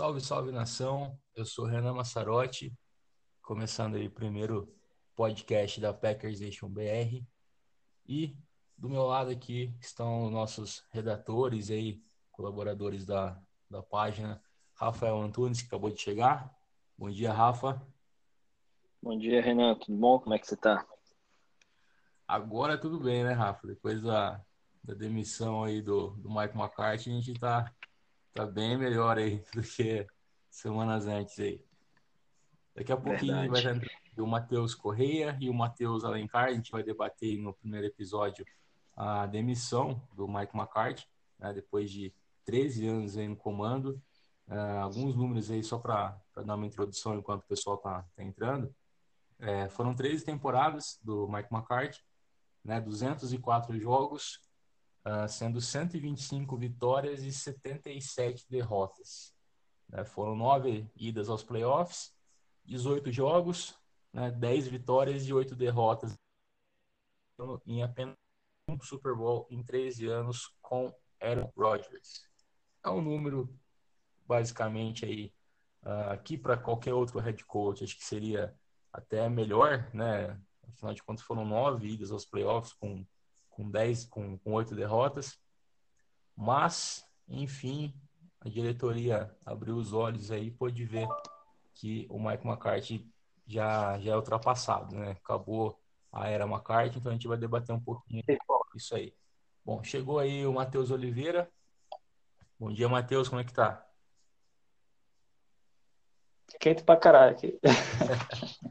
Salve, salve nação. Eu sou Renan Massarotti, começando aí o primeiro podcast da Packers Nation BR. E do meu lado aqui estão nossos redatores aí, colaboradores da, da página, Rafael Antunes, que acabou de chegar. Bom dia, Rafa. Bom dia, Renan. Tudo bom? Como é que você tá? Agora tudo bem, né, Rafa? Depois da, da demissão aí do, do Mike McCarthy, a gente tá, tá bem melhor aí do que semanas antes aí. Daqui a pouquinho Verdade. vai ter o Matheus Correia e o Matheus Alencar. A gente vai debater no primeiro episódio a demissão do Mike McCarthy, né, depois de 13 anos aí no comando. Uh, alguns números aí só para dar uma introdução enquanto o pessoal está tá entrando. É, foram 13 temporadas do Mike McCarthy, né, 204 jogos, uh, sendo 125 vitórias e 77 derrotas. Né, foram nove idas aos playoffs, 18 jogos, né, 10 vitórias e 8 derrotas em apenas um Super Bowl em 13 anos com Aaron Rodgers. É um número basicamente aí uh, aqui para qualquer outro head coach acho que seria até melhor, né? Afinal de contas foram nove idas aos playoffs com com dez com, com oito derrotas, mas enfim a diretoria abriu os olhos aí e pôde ver que o Mike McCarthy já já é ultrapassado, né? Acabou a era McCarthy, então a gente vai debater um pouquinho isso aí. Bom, chegou aí o Matheus Oliveira. Bom dia, Matheus, como é que tá? Quente pra caralho aqui.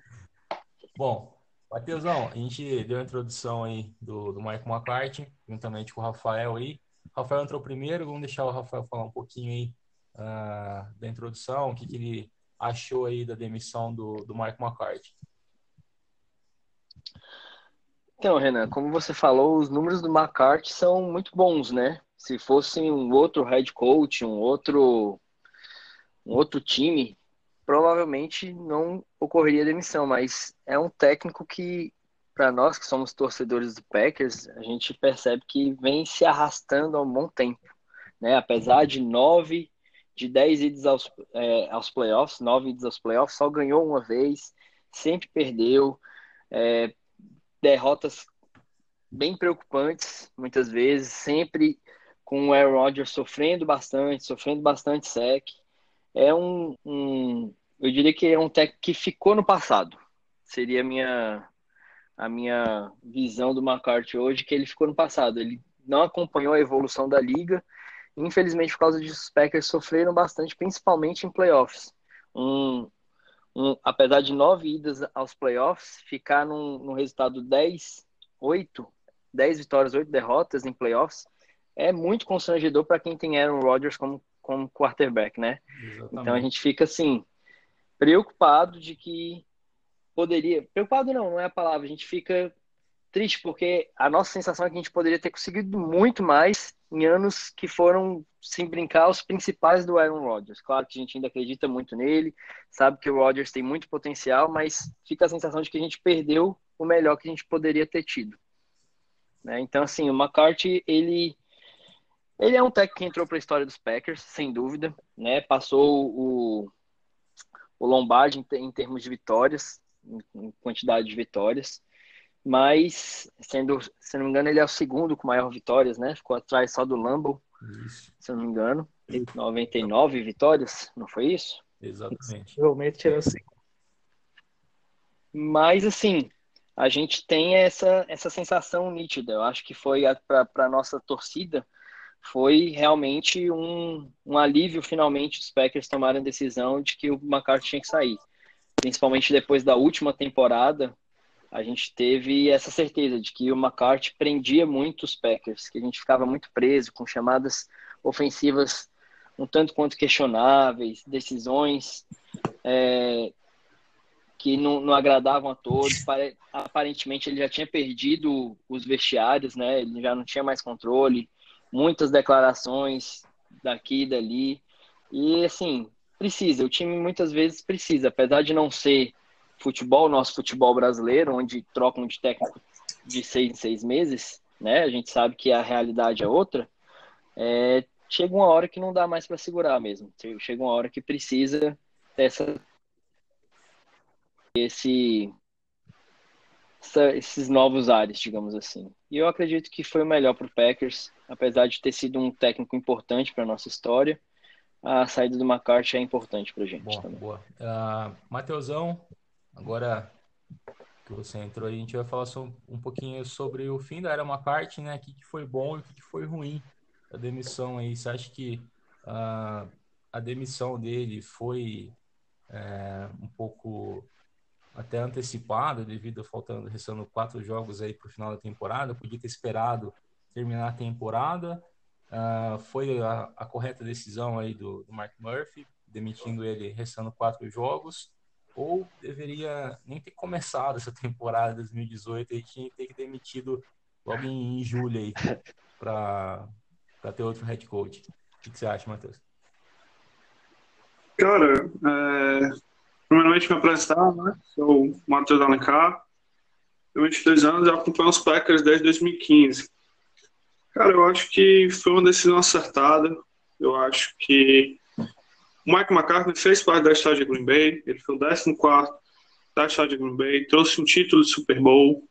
Bom, Matheusão, a gente deu a introdução aí do, do Michael McCarthy, juntamente com o Rafael aí. O Rafael entrou primeiro, vamos deixar o Rafael falar um pouquinho aí uh, da introdução, o que, que ele achou aí da demissão do, do Michael McCarthy. Então, Renan, como você falou, os números do McCarthy são muito bons, né? Se fosse um outro head coach, um outro, um outro time, provavelmente não ocorreria demissão, mas é um técnico que, para nós que somos torcedores do Packers, a gente percebe que vem se arrastando há um bom tempo. Né? Apesar de nove, de dez idas aos, é, aos playoffs, nove idas aos playoffs, só ganhou uma vez, sempre perdeu. É, derrotas bem preocupantes, muitas vezes, sempre com o Aaron Rodgers sofrendo bastante, sofrendo bastante sec. É um, um, eu diria que é um técnico que ficou no passado. Seria a minha, a minha visão do McCarthy hoje, que ele ficou no passado. Ele não acompanhou a evolução da liga. Infelizmente, por causa disso, os Packers sofreram bastante, principalmente em playoffs. Um, um, apesar de nove idas aos playoffs, ficar num, num resultado 10, 8, 10 vitórias, 8 derrotas em playoffs, é muito constrangedor para quem tem Aaron Rodgers como, como quarterback, né? Exatamente. Então a gente fica assim, preocupado de que poderia. Preocupado não, não é a palavra, a gente fica triste porque a nossa sensação é que a gente poderia ter conseguido muito mais em anos que foram, sem brincar, os principais do Aaron Rodgers. Claro que a gente ainda acredita muito nele, sabe que o Rodgers tem muito potencial, mas fica a sensação de que a gente perdeu o melhor que a gente poderia ter tido. Né? Então, assim, o McCarthy, ele, ele é um técnico que entrou para a história dos Packers, sem dúvida. Né? Passou o, o Lombardi em, em termos de vitórias, em quantidade de vitórias mas sendo, se não me engano, ele é o segundo com maior vitórias, né? Ficou atrás só do Lambo, isso. se não me engano. 99 vitórias, não foi isso? Exatamente. Realmente era assim. Mas assim, a gente tem essa, essa sensação nítida. Eu acho que foi para a nossa torcida foi realmente um, um alívio finalmente os Packers tomaram a decisão de que o McCarthy tinha que sair. Principalmente depois da última temporada, a gente teve essa certeza de que o McCarthy prendia muito os Packers, que a gente ficava muito preso com chamadas ofensivas um tanto quanto questionáveis, decisões é, que não, não, agradavam a todos. Aparentemente ele já tinha perdido os vestiários, né? Ele já não tinha mais controle, muitas declarações daqui e dali. E assim, precisa, o time muitas vezes precisa, apesar de não ser futebol, nosso futebol brasileiro, onde trocam de técnico de seis em seis meses, né? A gente sabe que a realidade é outra. É, chega uma hora que não dá mais para segurar mesmo. Chega uma hora que precisa dessa esse essa, esses novos ares, digamos assim. E eu acredito que foi o melhor para o Packers, apesar de ter sido um técnico importante para nossa história. A saída do McCarthy é importante para a gente boa, também. Boa. Uh, Mateusão, agora que você entrou a gente vai falar um pouquinho sobre o fim da era McCarthy, né? O que, que foi bom e o que, que foi ruim a demissão aí. Você acha que uh, a demissão dele foi é, um pouco até antecipada devido a faltando restando quatro jogos aí para o final da temporada podia ter esperado terminar a temporada. Uh, foi a, a, correta decisão aí do, do, Mark Murphy demitindo ele restando quatro jogos? Ou deveria nem ter começado essa temporada 2018 e tinha que ter demitido logo em, em julho aí para ter outro head coach? O que, que você acha Matheus? Cara, é, Primeiramente, me apresentar, né? Sou o Matheus Alencar, tenho 22 anos e acompanho os Packers desde 2015. Cara, eu acho que foi uma decisão acertada. Eu acho que o Mike McCartney fez parte da história de Green Bay, ele foi o 14 da história de Green Bay, trouxe um título de Super Bowl.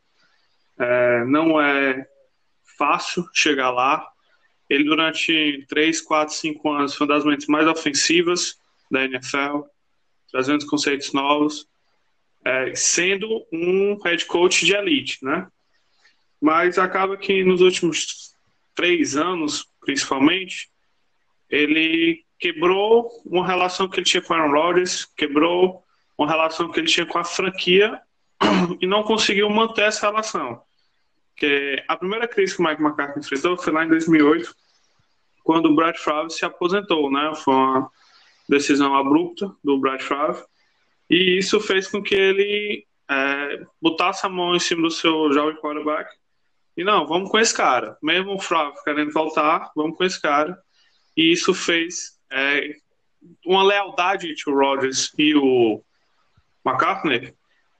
É, não é fácil chegar lá. Ele, durante 3, 4, 5 anos, foi uma das mentes mais ofensivas da NFL trazendo conceitos novos, é, sendo um head coach de elite, né? Mas acaba que nos últimos três anos, principalmente, ele quebrou uma relação que ele tinha com Aaron Rodgers, quebrou uma relação que ele tinha com a franquia e não conseguiu manter essa relação. Que a primeira crise que o Mike McCarthy enfrentou foi lá em 2008, quando o Brad Favre se aposentou, né? Foi uma decisão abrupta do Brad Favre, e isso fez com que ele é, botasse a mão em cima do seu jovem quarterback e não, vamos com esse cara. Mesmo o Favre querendo voltar, vamos com esse cara. E isso fez é, uma lealdade entre o Rodgers e o McCartney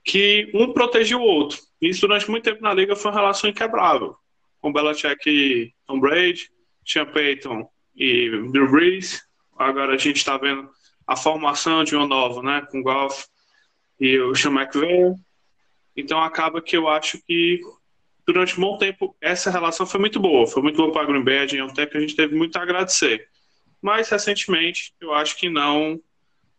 que um protegia o outro. Isso durante muito tempo na liga foi uma relação inquebrável. Com Belichick e Tom Brady, Sean Payton e Bill Brees, Agora a gente está vendo a formação de uma nova, né? Com o Golf e o Sean McVay. Então acaba que eu acho que durante um bom tempo essa relação foi muito boa. Foi muito boa para a Green Bay, a até que a gente teve muito a agradecer. Mas recentemente eu acho que não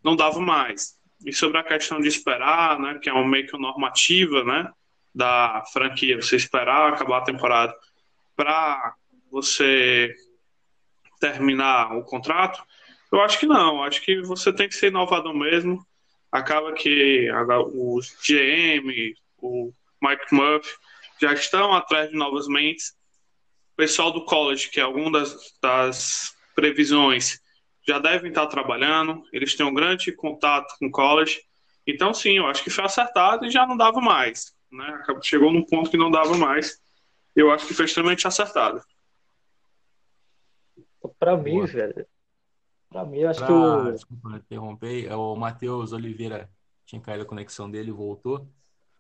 não dava mais. E sobre a questão de esperar, né, que é uma meio que normativa, né, da franquia, você esperar acabar a temporada para você terminar o contrato, eu acho que não. Acho que você tem que ser inovador mesmo. Acaba que o GM, o Mike Murphy já estão atrás de novas mentes. O pessoal do college, que é alguma das, das previsões, já devem estar trabalhando. Eles têm um grande contato com o college. Então, sim, eu acho que foi acertado e já não dava mais. Né? Chegou num ponto que não dava mais. Eu acho que foi extremamente acertado. Para mim, velho, Pra mim, eu acho pra... que o. Desculpa interromper, é o Matheus Oliveira tinha caído a conexão dele e voltou.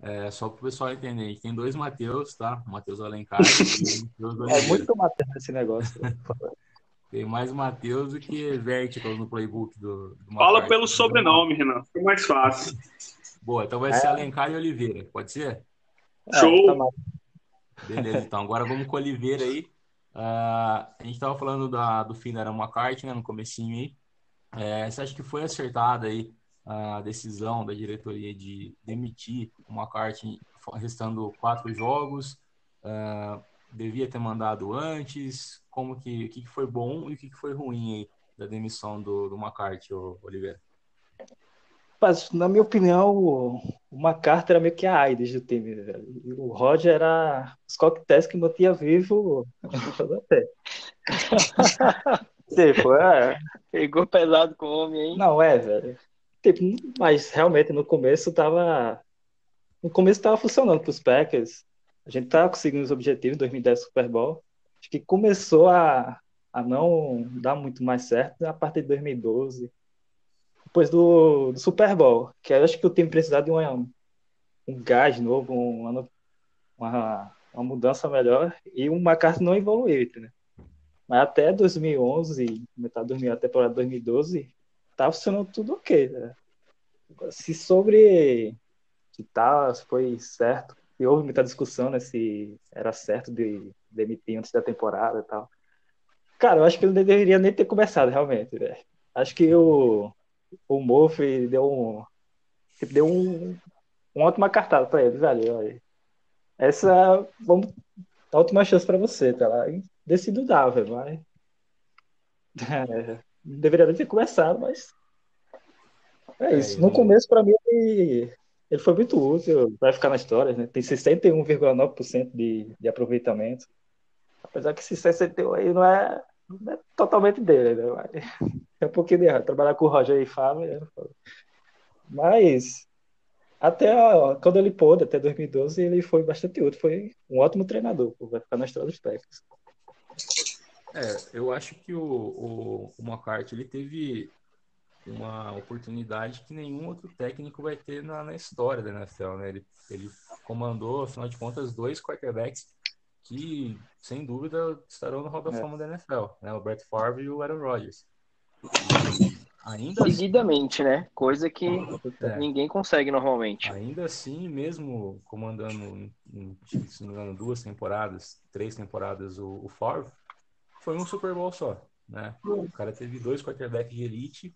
É, só para o pessoal entender, a gente tem dois Matheus, tá? O Matheus Alencar e o É muito Matheus esse negócio. tem mais Matheus do que Vertical no playbook do, do Fala pelo sobrenome, Renan. Fica mais fácil. Boa, então vai é. ser Alencar e Oliveira, pode ser? Show! É, tá Beleza, então agora vamos com Oliveira aí. Uh, a gente estava falando da, do fim da Era McCarthy, né, no comecinho aí. É, você acha que foi acertada aí a decisão da diretoria de demitir o McCarthy restando quatro jogos? Uh, devia ter mandado antes? Como que, o que foi bom e o que foi ruim aí da demissão do, do McCarthy, Oliveira? Mas, na minha opinião, o, McCarthy era meio que a AIDS do time, velho. E o Roger era os coquetéis que mantinha vivo até. tipo, é. Pegou pesado com o homem aí. Não, é, velho. Tipo, mas realmente no começo tava. No começo tava funcionando pros Packers. A gente tava conseguindo os objetivos em 2010 Super Bowl. Acho que começou a, a não dar muito mais certo a partir de 2012 depois do, do Super Bowl, que eu acho que o time precisava de uma, um gás novo, uma, uma, uma mudança melhor, e o McCarthy não evoluiu, né? Mas até 2011, metade de 2000, a temporada 2012, tá funcionando tudo ok. Né? Se sobre que tá, se foi certo, e houve muita discussão né, se era certo de demitir antes da temporada e tal. Cara, eu acho que ele não deveria nem ter começado, realmente. Acho que o, o Murphy deu um. Deu um, uma ótima cartada pra ele, velho. Essa. Vamos, a última chance pra você, tá lá. Decido dar, velho, mas. É, deveria nem ter começado, mas. É isso. No começo, pra mim, ele, ele foi muito útil, vai ficar na história, né? Tem 61,9% de, de aproveitamento. Apesar que esse 61 aí não é, não é totalmente dele, né? Mas é um pouquinho de errado. Trabalhar com o Roger e Fábio. É... Mas até ó, quando ele pôde, até 2012, ele foi bastante útil. Foi um ótimo treinador. Vai ficar na história dos técnicos. É, eu acho que o, o, o McCarthy ele teve uma oportunidade que nenhum outro técnico vai ter na, na história da NFL, né? Ele, ele comandou, afinal de contas, dois quarterbacks que, sem dúvida, estarão no Hall da é. Fama da NFL, né? O Brett Favre e o Aaron Rodgers. ainda assim- Seguidamente, assim, né? Coisa que é. ninguém consegue normalmente. Ainda assim, mesmo comandando, se não me engano, duas temporadas, três temporadas, o, o Favre, foi um Super Bowl só, né? O cara teve dois quarterbacks de elite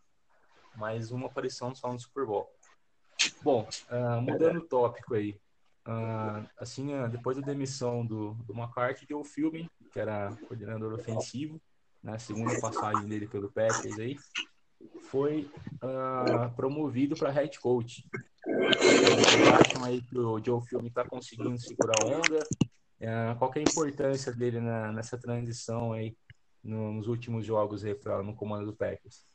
mais uma aparição só no Super Bowl. Bom, uh, mudando o tópico aí. Uh, assim, uh, depois da demissão do, do McCarthy, deu o Philbin, que era coordenador ofensivo, na né, segunda passagem dele pelo Packers aí, foi promovido para head coach. Vocês acham aí que o Joe Philbin está conseguindo segurar a onda? Qual é a importância dele na, nessa transição aí nos últimos jogos aí pra, no comando do Packers?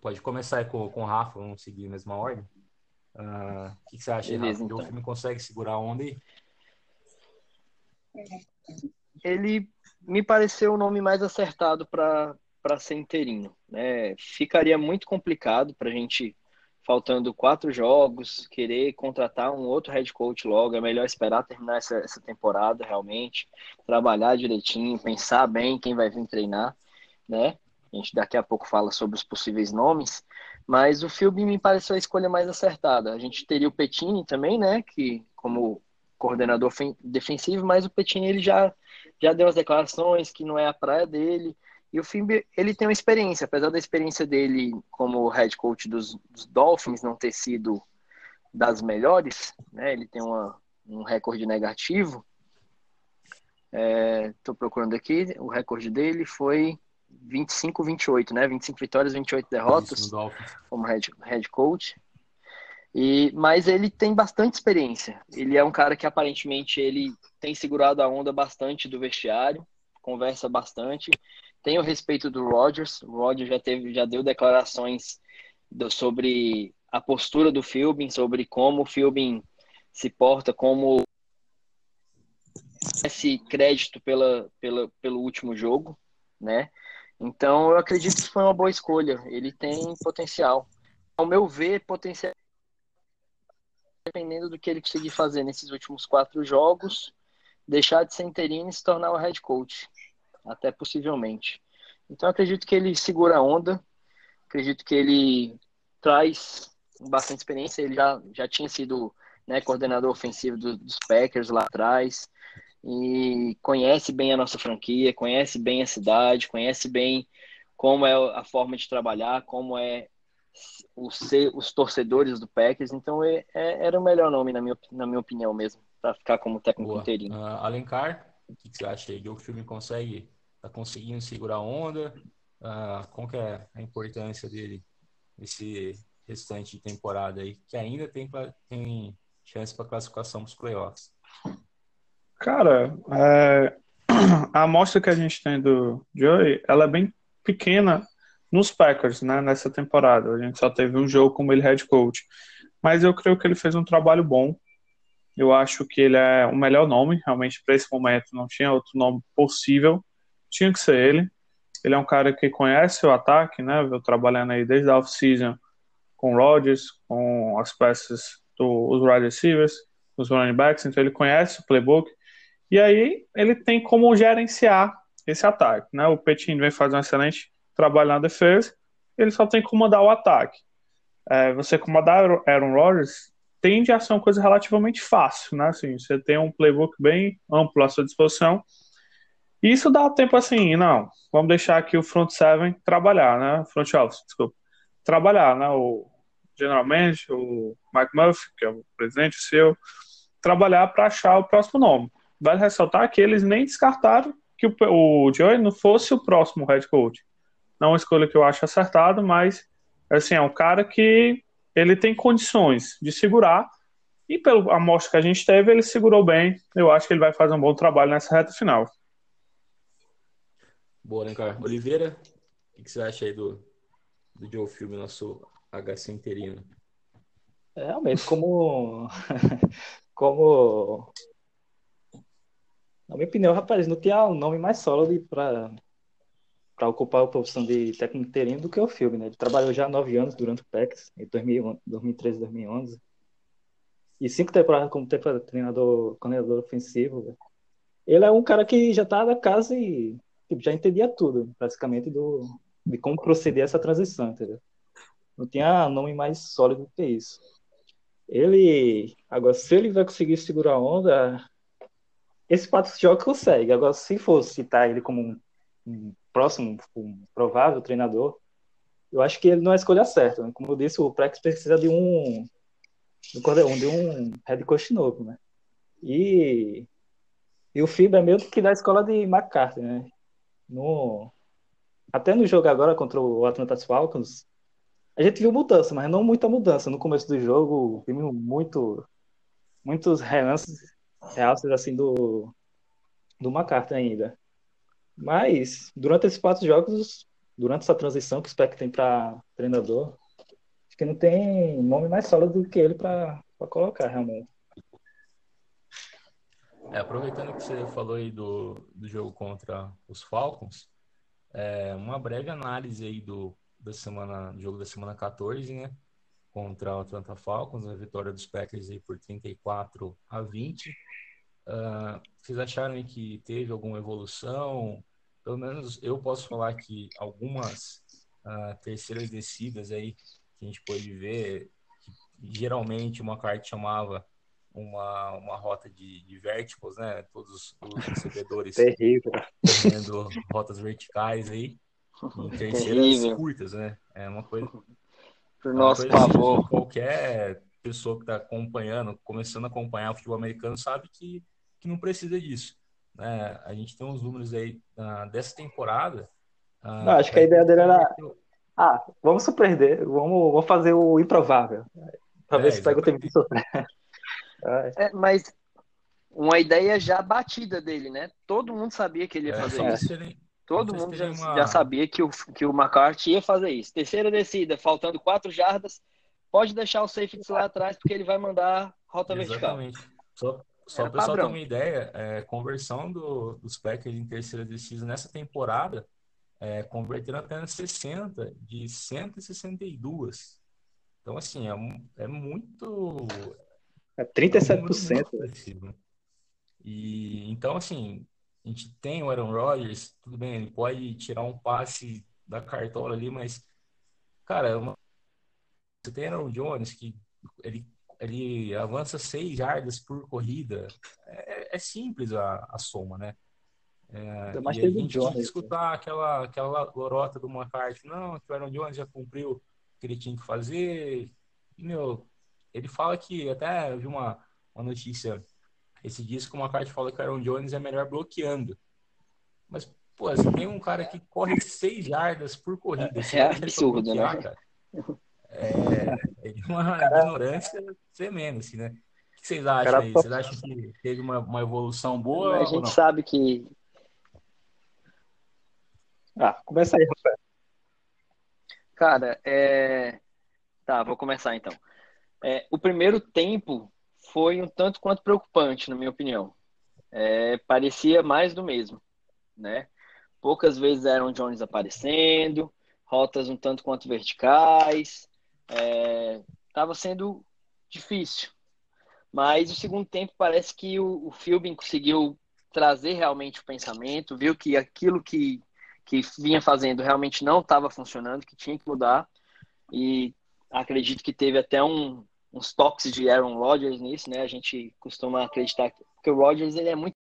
Pode começar com, com o Rafa, vamos seguir a mesma ordem. Uh, o que, que, você acha, Beleza, Rafa? Então. O filme consegue segurar a onda aí? Ele me pareceu o nome mais acertado para ser interino. Né? Ficaria muito complicado para a gente, faltando quatro jogos, querer contratar um outro head coach logo. É melhor esperar terminar essa, essa temporada realmente, trabalhar direitinho, pensar bem quem vai vir treinar. Né? A gente daqui a pouco fala sobre os possíveis nomes, mas o Philby me pareceu a escolha mais acertada. A gente teria o Petini também, né, que como coordenador defensivo, mas o Petini ele já já deu as declarações que não é a praia dele. E o Philby, ele tem uma experiência, apesar da experiência dele como head coach dos, dos Dolphins não ter sido das melhores, né? Ele tem uma, um recorde negativo. Estou é, procurando aqui, o recorde dele foi 25, 28, né? 25 vitórias, 28 derrotas como head, head coach. E, mas ele tem bastante experiência. Ele é um cara que aparentemente ele tem segurado a onda bastante do vestiário, conversa bastante. Tem o respeito do Rodgers. O Rodgers já teve, já deu declarações do, sobre a postura do Philbin, sobre como o Philbin se porta, como esse crédito pela, pela, pelo último jogo, né? Então, eu acredito que foi uma boa escolha. Ele tem potencial. Ao meu ver, potencial. Dependendo do que ele conseguir fazer nesses últimos quatro jogos, deixar de ser interino e se tornar o head coach. Até possivelmente. Então, acredito que ele segura a onda. Acredito que ele traz bastante experiência. Ele já, já tinha sido né, coordenador ofensivo do, dos Packers lá atrás e conhece bem a nossa franquia, conhece bem a cidade, conhece bem como é a forma de trabalhar, como é o ser, os torcedores do Packers. Então é, é, era o melhor nome, na minha, na minha opinião mesmo, para ficar como técnico Boa. inteirinho. Uh, Alencar, o que, que, você acha aí? O filme consegue, tá conseguindo segurar a onda? Uh, que é a importância dele nesse restante de temporada aí, que ainda tem, tem chance para classificação para os playoffs? Cara, é, a amostra que a gente tem do Joey, ela é bem pequena nos Packers, né, nessa temporada. A gente só teve um jogo como ele head coach. Mas eu creio que ele fez um trabalho bom. Eu acho que ele é o melhor nome, realmente, para esse momento. Não tinha outro nome possível. Tinha que ser ele. Ele é um cara que conhece o ataque, né? Veio trabalhando aí desde a off-season com o Rodgers, com as peças dos wide receivers, os running backs. Então ele conhece o playbook. E aí ele tem como gerenciar esse ataque, né? O Petin vem fazendo um excelente trabalho na defesa, ele só tem que comandar o ataque. É, você comandar Aaron Rodgers tende a ser uma coisa relativamente fácil, né? Assim, você tem um playbook bem amplo à sua disposição. Isso dá tempo assim, não, vamos deixar aqui o front seven trabalhar, né? Front office, desculpa. Trabalhar, né? O general manager, o Mike Murphy, que é o presidente seu, trabalhar para achar o próximo nome. Vale ressaltar que eles nem descartaram que o, o Joey não fosse o próximo head coach. Não é uma escolha que eu acho acertada, mas assim, é um cara que ele tem condições de segurar e pela amostra que a gente teve, ele segurou bem. Eu acho que ele vai fazer um bom trabalho nessa reta final. Boa, né, cara? Oliveira, o que você acha aí do, do Joe Filme, nosso HC interino? É, realmente, como, como na minha opinião, rapaz, não tinha um nome mais sólido para para ocupar a posição de técnico interino do que o filme, né? Ele trabalhou já nove anos durante o PEX, em 2013, 2011. E cinco temporadas como treinador, coordenador ofensivo. Ele é um cara que já tá da casa e tipo, já entendia tudo, praticamente, do, de como proceder essa transição, entendeu? Não tinha nome mais sólido do que isso. Ele, agora, se ele vai conseguir segurar a onda, esse quatro jogos consegue. Agora, se fosse citar ele como um, um próximo, um provável treinador, eu acho que ele não é a escolha certa. Né? Como eu disse, o Prex precisa de um de um head coach novo, né? E, e o FIBA é meio que da escola de McCarthy, né? No, até no jogo agora contra o Atlanta Falcons, a gente viu mudança, mas não muita mudança. No começo do jogo, vimos muito, muitos relances realces assim do do McCarthy ainda. Mas durante esses quatro jogos, durante essa transição que o Speck tem para treinador, acho que não tem nome mais sólido do que ele para colocar realmente. É, aproveitando que você falou aí do, do jogo contra os Falcons, é, uma breve análise aí do, da semana, do jogo da semana 14, né? Contra o Atlanta Falcons, a vitória dos Packers aí por 34 a 20. Uh, vocês acharam que teve alguma evolução? Pelo menos eu posso falar que algumas uh, terceiras descidas aí que a gente pôde ver, que geralmente uma carta chamava uma, uma rota de, de verticals, né? Todos os recebedores fazendo rotas verticais aí, em terceiras Terrível. curtas, né? É uma coisa. Por nosso favor. Assim, qualquer pessoa que está acompanhando, começando a acompanhar o futebol americano, sabe que que não precisa disso. Né? A gente tem uns números aí uh, dessa temporada. Uh, não, acho que a ideia dele era. Ah, vamos surpreender, vamos, vamos fazer o improvável. Para é, pega o tempo de sofrer. É, mas uma ideia já batida dele, né? Todo mundo sabia que ele ia é, fazer isso. Todo mundo já, uma... já, sabia que o, que o McCarthy ia fazer isso. Terceira descida, faltando quatro jardas, pode deixar o safety lá atrás, porque ele vai mandar rota Exatamente. vertical. Só, só para o pessoal ter uma ideia, é, conversão do, dos Packers em terceira descida nessa temporada, é, converteram apenas 60 de 162. Então, assim, é, é muito. É 37%. É muito, muito e então, assim, a gente tem o Aaron Rodgers, tudo bem, ele pode tirar um passe da cartola ali, mas, cara, é uma... você tem Aaron Jones que ele ele avança seis jardas por corrida. É, é simples a, a, soma, né? É, e a gente Jones, né? escutar aquela, aquela lorota do McCarthy, não, que o Aaron Jones já cumpriu o que ele tinha que fazer. E, meu, ele fala que, até vi uma, uma notícia esse disco que o McCarthy fala que o Aaron Jones é melhor bloqueando. Mas, pô, você tem um cara que corre seis jardas por corrida. É, é absurdo, né? Cara, é, é de uma Cara... ignorância tremenda, assim, né? O que vocês acham aí? Vocês acham que teve uma, uma evolução boa? A gente sabe que. Ah, começa aí, Rafael. Cara, é. Tá, vou começar então. É, o primeiro tempo foi um tanto quanto preocupante, na minha opinião. É, parecia mais do mesmo, né? Poucas vezes eram Jones aparecendo, rotas um tanto quanto verticais, estava é, sendo difícil. Mas o segundo tempo parece que o, o Philbin conseguiu trazer realmente o pensamento, viu que aquilo que, que vinha fazendo realmente não estava funcionando, que tinha que mudar. E acredito que teve até um, uns toques de Aaron Rodgers nisso, né? A gente costuma acreditar que o Rodgers ele é muito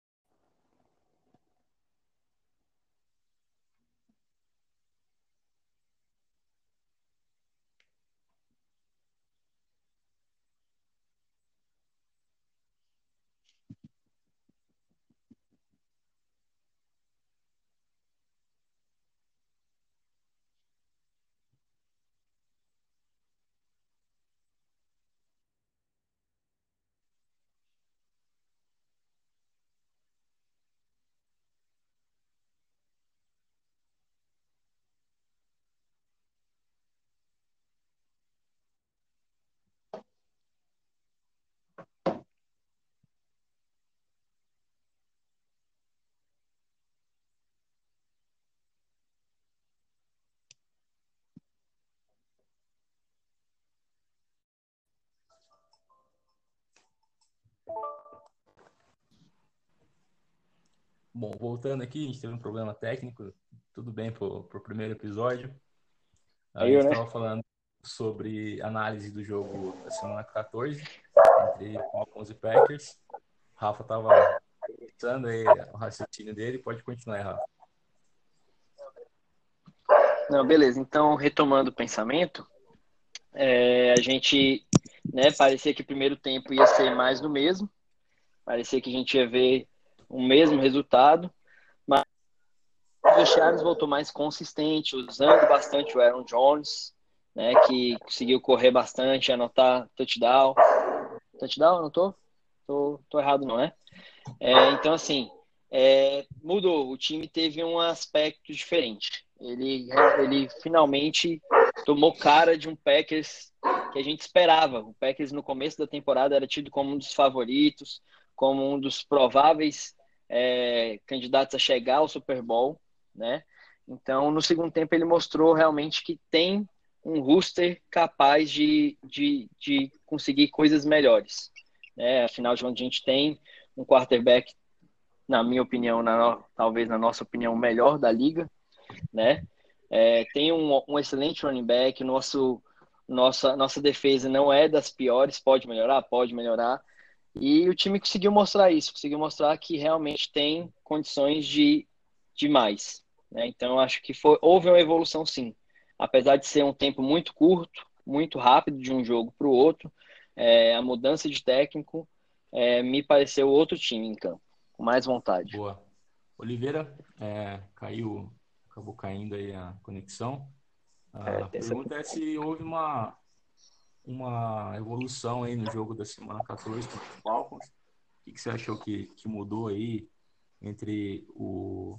Bom, voltando aqui, a gente teve um problema técnico, tudo bem pro, pro primeiro episódio. A gente estava né? falando sobre análise do jogo da semana 14, entre Falcons e Packers. O Rafa estava pensando aí o raciocínio dele, pode continuar, Rafa. Não, beleza. Então, retomando o pensamento, é, a gente, né, parecia que o primeiro tempo ia ser mais do mesmo, parecia que a gente ia ver o mesmo resultado, mas o Charles voltou mais consistente, usando bastante o Aaron Jones, né, que conseguiu correr bastante, anotar touchdown. Touchdown, tô? Tô, tô errado, não é? é então, assim, é, mudou. O time teve um aspecto diferente. Ele, ele finalmente tomou cara de um Packers que a gente esperava. O Packers no começo da temporada era tido como um dos favoritos, como um dos prováveis é, candidatos a chegar ao Super Bowl, né? Então, no segundo tempo, ele mostrou realmente que tem um roster capaz de, de, de conseguir coisas melhores. Né? Afinal de contas, a gente tem um quarterback, na minha opinião, na, talvez na nossa opinião, melhor da liga. Né? É, tem um, um excelente running back, nosso, nossa, nossa defesa não é das piores, pode melhorar? Pode melhorar. E o time conseguiu mostrar isso, conseguiu mostrar que realmente tem condições de, de mais. Né? Então, acho que foi, houve uma evolução sim. Apesar de ser um tempo muito curto, muito rápido de um jogo para o outro, é, a mudança de técnico é, me pareceu outro time em campo, com mais vontade. Boa. Oliveira, é, caiu, acabou caindo aí a conexão. A é, pergunta é se houve uma, uma evolução aí no jogo da semana 14 contra os Falcons. O que, que você achou que, que mudou aí entre o,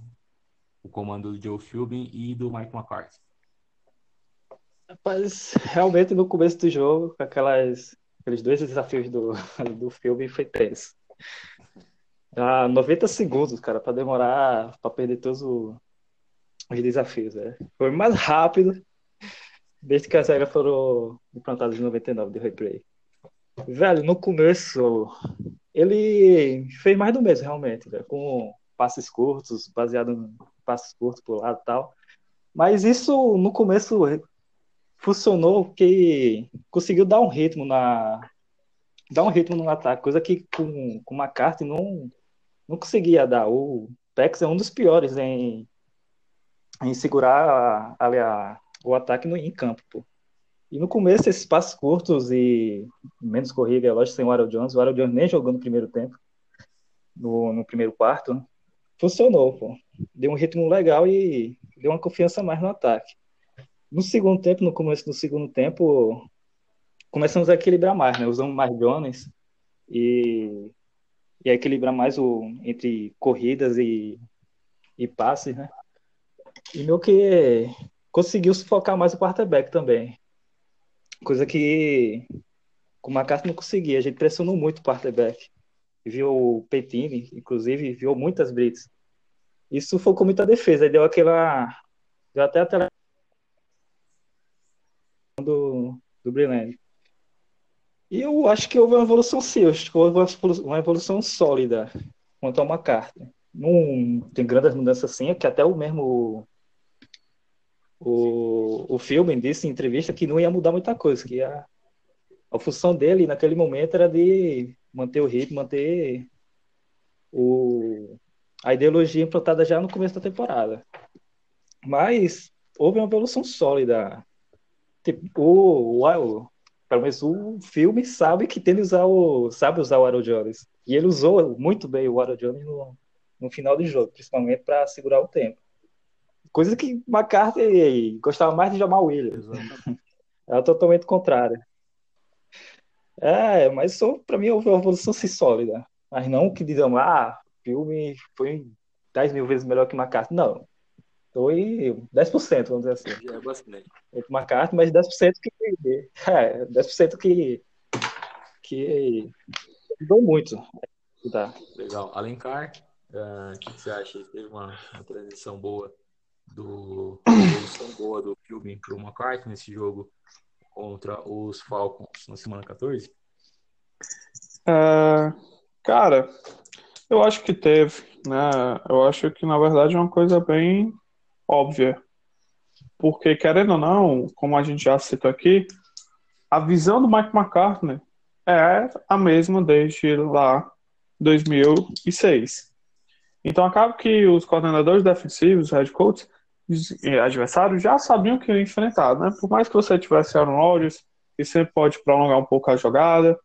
o comando do Joe Philbin e do Mike McCarthy? Rapaz, realmente no começo do jogo, aquelas, aqueles dois desafios do, do filme foi tenso. Ah, 90 segundos, cara, para demorar, para perder todos os desafios. Né? Foi mais rápido desde que as regras foram implantadas em 99 de replay. Velho, no começo, ele fez mais do mesmo, realmente, velho, com passes curtos, baseado em passes curtos por lado e tal. Mas isso, no começo, funcionou que conseguiu dar um ritmo na dar um ritmo no ataque, coisa que com, com o McCarthy não, não conseguia dar. O Pex é um dos piores em, em segurar a, a, o ataque no, em campo, pô. E no começo, esses passos curtos e menos corrida, é lógico, sem o Aaron Jones. O Aaron Jones nem jogou no primeiro tempo, no, no primeiro quarto. Né? Funcionou, pô. Deu um ritmo legal e deu uma confiança mais no ataque. No segundo tempo, no começo do segundo tempo, começamos a equilibrar mais, né? Usamos mais Jones e, e equilibrar mais o, entre corridas e, e passes, né? E meu que conseguiu sufocar mais o quarterback também. Coisa que o McCarthy não conseguia. A gente pressionou muito o quarterback. Viu o Petini, inclusive, viu muitas blitz. Isso sufocou muita defesa. Aí deu aquela. Deu até a tela do, do Brilhante. E eu acho que houve uma evolução sim, houve uma evolução sólida quanto ao McCarthy. não tem grandes mudanças assim, é que até o mesmo o, o filme disse em entrevista que não ia mudar muita coisa, que a, a função dele naquele momento era de manter o ritmo, manter o, a ideologia implantada já no começo da temporada. Mas houve uma evolução sólida. Tipo, o, o, pelo menos o filme sabe que tem que usar o, sabe usar o Aaron Jones. E ele usou muito bem o Aaron Jones no, no final do jogo, principalmente para segurar o tempo. Coisa que McCarthy gostava mais de Jamal Williams. É totalmente contrário. É, mas para mim houve uma evolução assim sólida. Mas não que digamos, ah, o filme foi 10 mil vezes melhor que McCarthy. Não. Foi 10%, vamos dizer assim. É bastante. Entre McCarthy, mas 10% que. É, 10% que. que ajudou muito. Tá. Legal. Alencar, uh, o que, você acha? Teve uma, uma transição boa do evolução boa do filme para o McCarthy nesse jogo contra os Falcons na semana 14? É, cara, eu acho que teve, né? Eu acho que na verdade é uma coisa bem óbvia. Porque, querendo ou não, como a gente já citou aqui, a visão do Mike McCartney é a mesma desde lá 2006. Então acaba que os coordenadores defensivos, head coaches, adversários já sabiam que ia enfrentar, né? Por mais que você tivesse Aaron Rodgers, que sempre pode prolongar um pouco a jogada,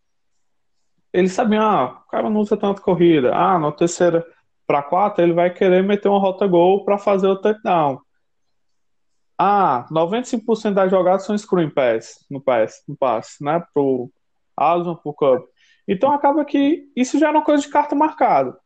eles sabiam, ah, o cara não usa tanta corrida, ah, na terceira para quatro ele vai querer meter uma rota gol para fazer o touchdown. Ah, 95% das jogadas são screen pass no pass, no passe, né, pro Alisson, pro Cup. Então acaba que isso já é uma coisa de carta marcada.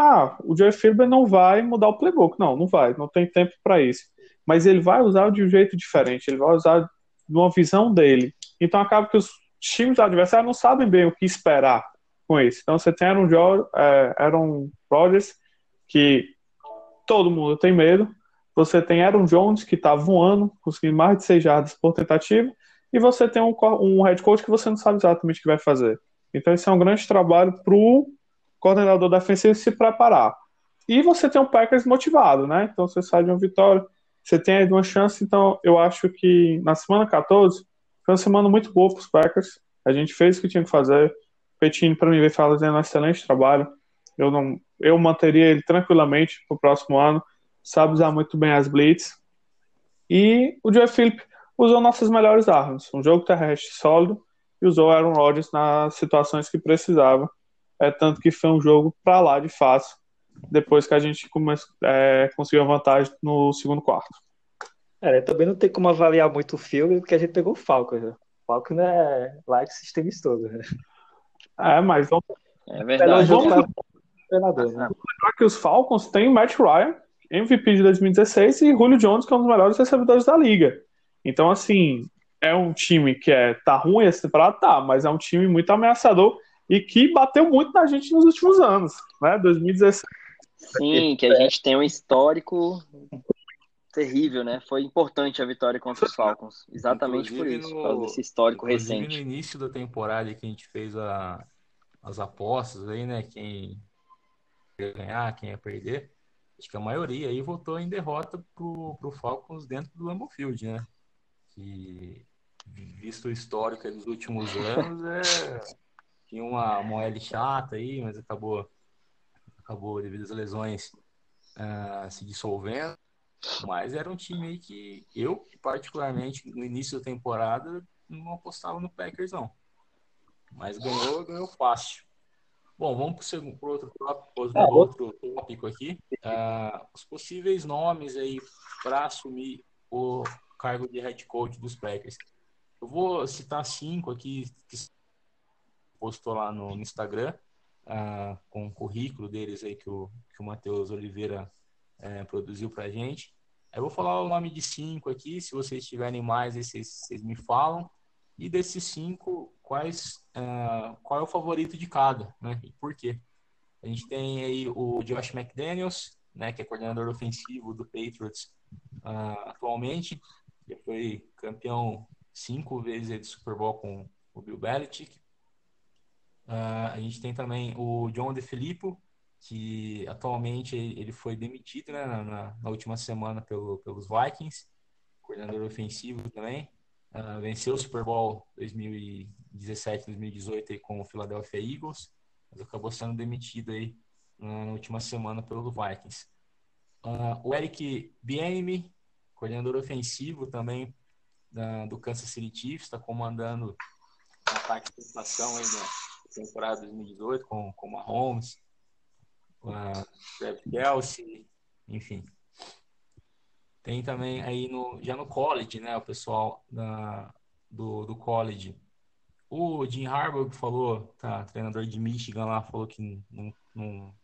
Ah, o Joe Philbin não vai mudar o playbook. Não, não vai, não tem tempo para isso. Mas ele vai usar de um jeito diferente, ele vai usar de uma visão dele. Então acaba que os times adversários não sabem bem o que esperar com isso. Então você tem Aaron, jo é, Aaron Rodgers, que todo mundo tem medo. Você tem Aaron Jones, que está voando, conseguindo mais de 6 jardas por tentativa. E você tem um, um head coach que você não sabe exatamente o que vai fazer. Então, esse é um grande trabalho para o coordenador defensivo se preparar. E você tem um Packers motivado, né? Então você sai de uma vitória, você tem aí uma chance. Então eu acho que na semana 14 foi uma semana muito boa para os Packers. A gente fez o que tinha que fazer. O para mim, vem fazendo um excelente trabalho. Eu não, eu manteria ele tranquilamente para o próximo ano. Sabe usar muito bem as blitz. E o Joe Philip usou nossas melhores armas. Um jogo terrestre sólido e usou Aaron Rodgers nas situações que precisava. É tanto que foi um jogo para lá de fácil, depois que a gente come, é, conseguiu a vantagem no segundo quarto. É, também não tem como avaliar muito o filme, porque a gente pegou o Falcon. Né? O Falcon é lá que esses times todos. Né? É, mas vamos. É verdade. Vamos lembrar né? que os Falcons têm Matt Ryan, MVP de 2016, e Julio Jones, que é um dos melhores recebedores da liga. Então, assim, é um time que é, tá ruim essa temporada, tá, mas é um time muito ameaçador e que bateu muito na gente nos últimos anos, né? 2016. Sim, que a gente tem um histórico terrível, né? Foi importante a vitória contra os Falcons, exatamente inclusive por isso, no, por causa desse histórico recente. No início da temporada que a gente fez a, as apostas aí, né? Quem ia ganhar, quem ia perder, acho que a maioria aí votou em derrota pro, pro Falcons dentro do Lambeau Field, né? Que visto o histórico dos últimos anos é tinha uma Moelle chata aí, mas acabou, acabou devido às lesões uh, se dissolvendo. Mas era um time aí que eu, particularmente, no início da temporada, não apostava no Packers, não. Mas ganhou, ganhou fácil. Bom, vamos para o outro, outro, outro tópico aqui. Uh, os possíveis nomes aí para assumir o cargo de head coach dos Packers. Eu vou citar cinco aqui que postou lá no, Instagram, uh, com o currículo deles aí que o, que o Matheus Oliveira uh, produziu pra gente. Eu vou falar o nome de cinco aqui, se vocês tiverem mais, vocês, me falam. E desses cinco, quais, uh, qual é o favorito de cada, né? E por quê? A gente tem aí o Josh McDaniels, né, que é coordenador ofensivo do Patriots uh, atualmente. Já foi campeão cinco vezes de Super Bowl com o Bill Belichick. Uh, a gente tem também o John De Filippo, que atualmente ele foi demitido né, na, na, última semana pelo, pelos Vikings, coordenador ofensivo também. Uh, venceu o Super Bowl 2017, 2018 com o Philadelphia Eagles, mas acabou sendo demitido aí na, na última semana pelo Vikings. Uh, o Eric Bieniemy, coordenador ofensivo também da, do Kansas City Chiefs, está comandando a participação aí da temporada 2018 com, com Mahomes, com a Travis Kelsey, enfim. Tem também aí no, já no college, né, o pessoal da, do, do college. O Jim Harbaugh falou, tá, treinador de Michigan lá, falou que não, não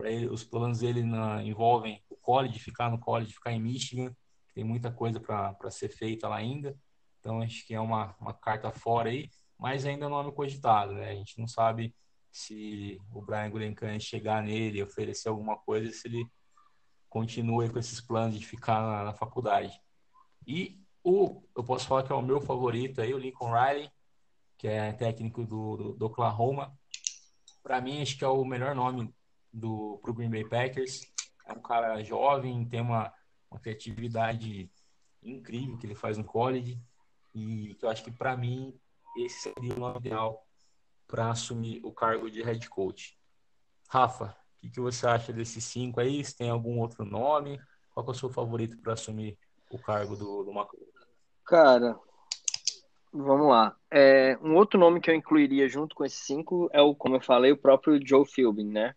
ele, os planos dele na, envolvem o college, ficar no college, ficar em Michigan, tem muita coisa para ser feita lá ainda. Então acho que é uma, uma carta fora aí, mas ainda nome cogitado, né? A gente não sabe se o Brian Gulencan chegar nele, oferecer alguma coisa, se ele continua com esses planos de ficar na, na, faculdade. E o, eu posso falar que é o meu favorito aí, o Lincoln Riley, que é técnico do, do, do Oklahoma. Para mim, acho que é o melhor nome do pro Green Bay Packers. É um cara jovem, tem uma, uma criatividade incrível que ele faz no college e que eu acho que para mim esse seria o nome ideal para assumir o cargo de head coach. Rafa, o que, que, você acha desses cinco aí? Se tem algum outro nome? Qual é o seu favorito para assumir o cargo do, do Macron? Cara, vamos lá. É, um outro nome que eu incluiria junto com esses cinco é o, como eu falei, o próprio Joe Philbin, né?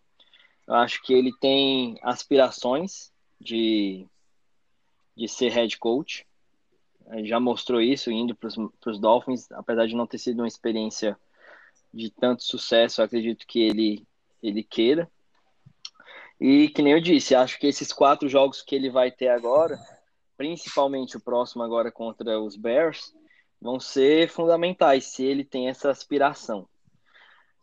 Eu acho que ele tem aspirações de, de ser head coach. Já mostrou isso indo para os Dolphins, apesar de não ter sido uma experiência de tanto sucesso, acredito que ele, ele queira. E que nem eu disse, acho que esses quatro jogos que ele vai ter agora, principalmente o próximo agora contra os Bears, vão ser fundamentais se ele tem essa aspiração.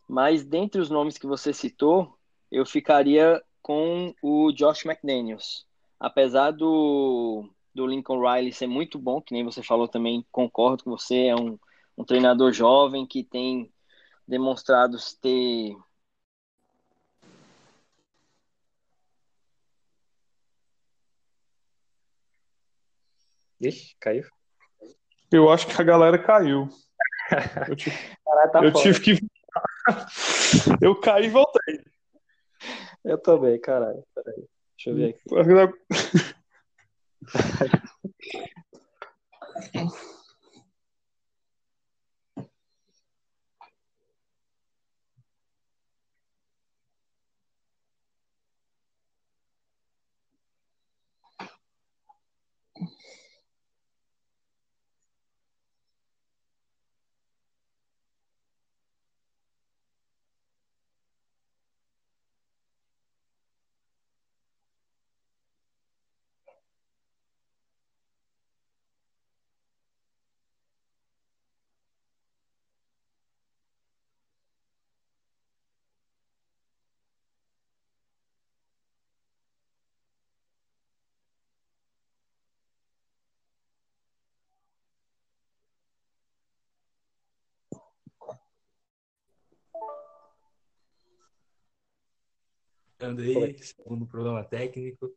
Mas dentre os nomes que você citou, eu ficaria com o Josh McDaniels. Apesar do, do Lincoln Riley ser muito bom, que nem você falou também, concordo com você, é um, um treinador jovem que tem demonstrado ter Ixi, caiu. Eu acho que a galera caiu. Eu tive, Caralho, tá eu tive que. eu caí e voltei. Eu também, caralho. Peraí. Deixa eu ver aqui. okay. Aí, segundo problema técnico.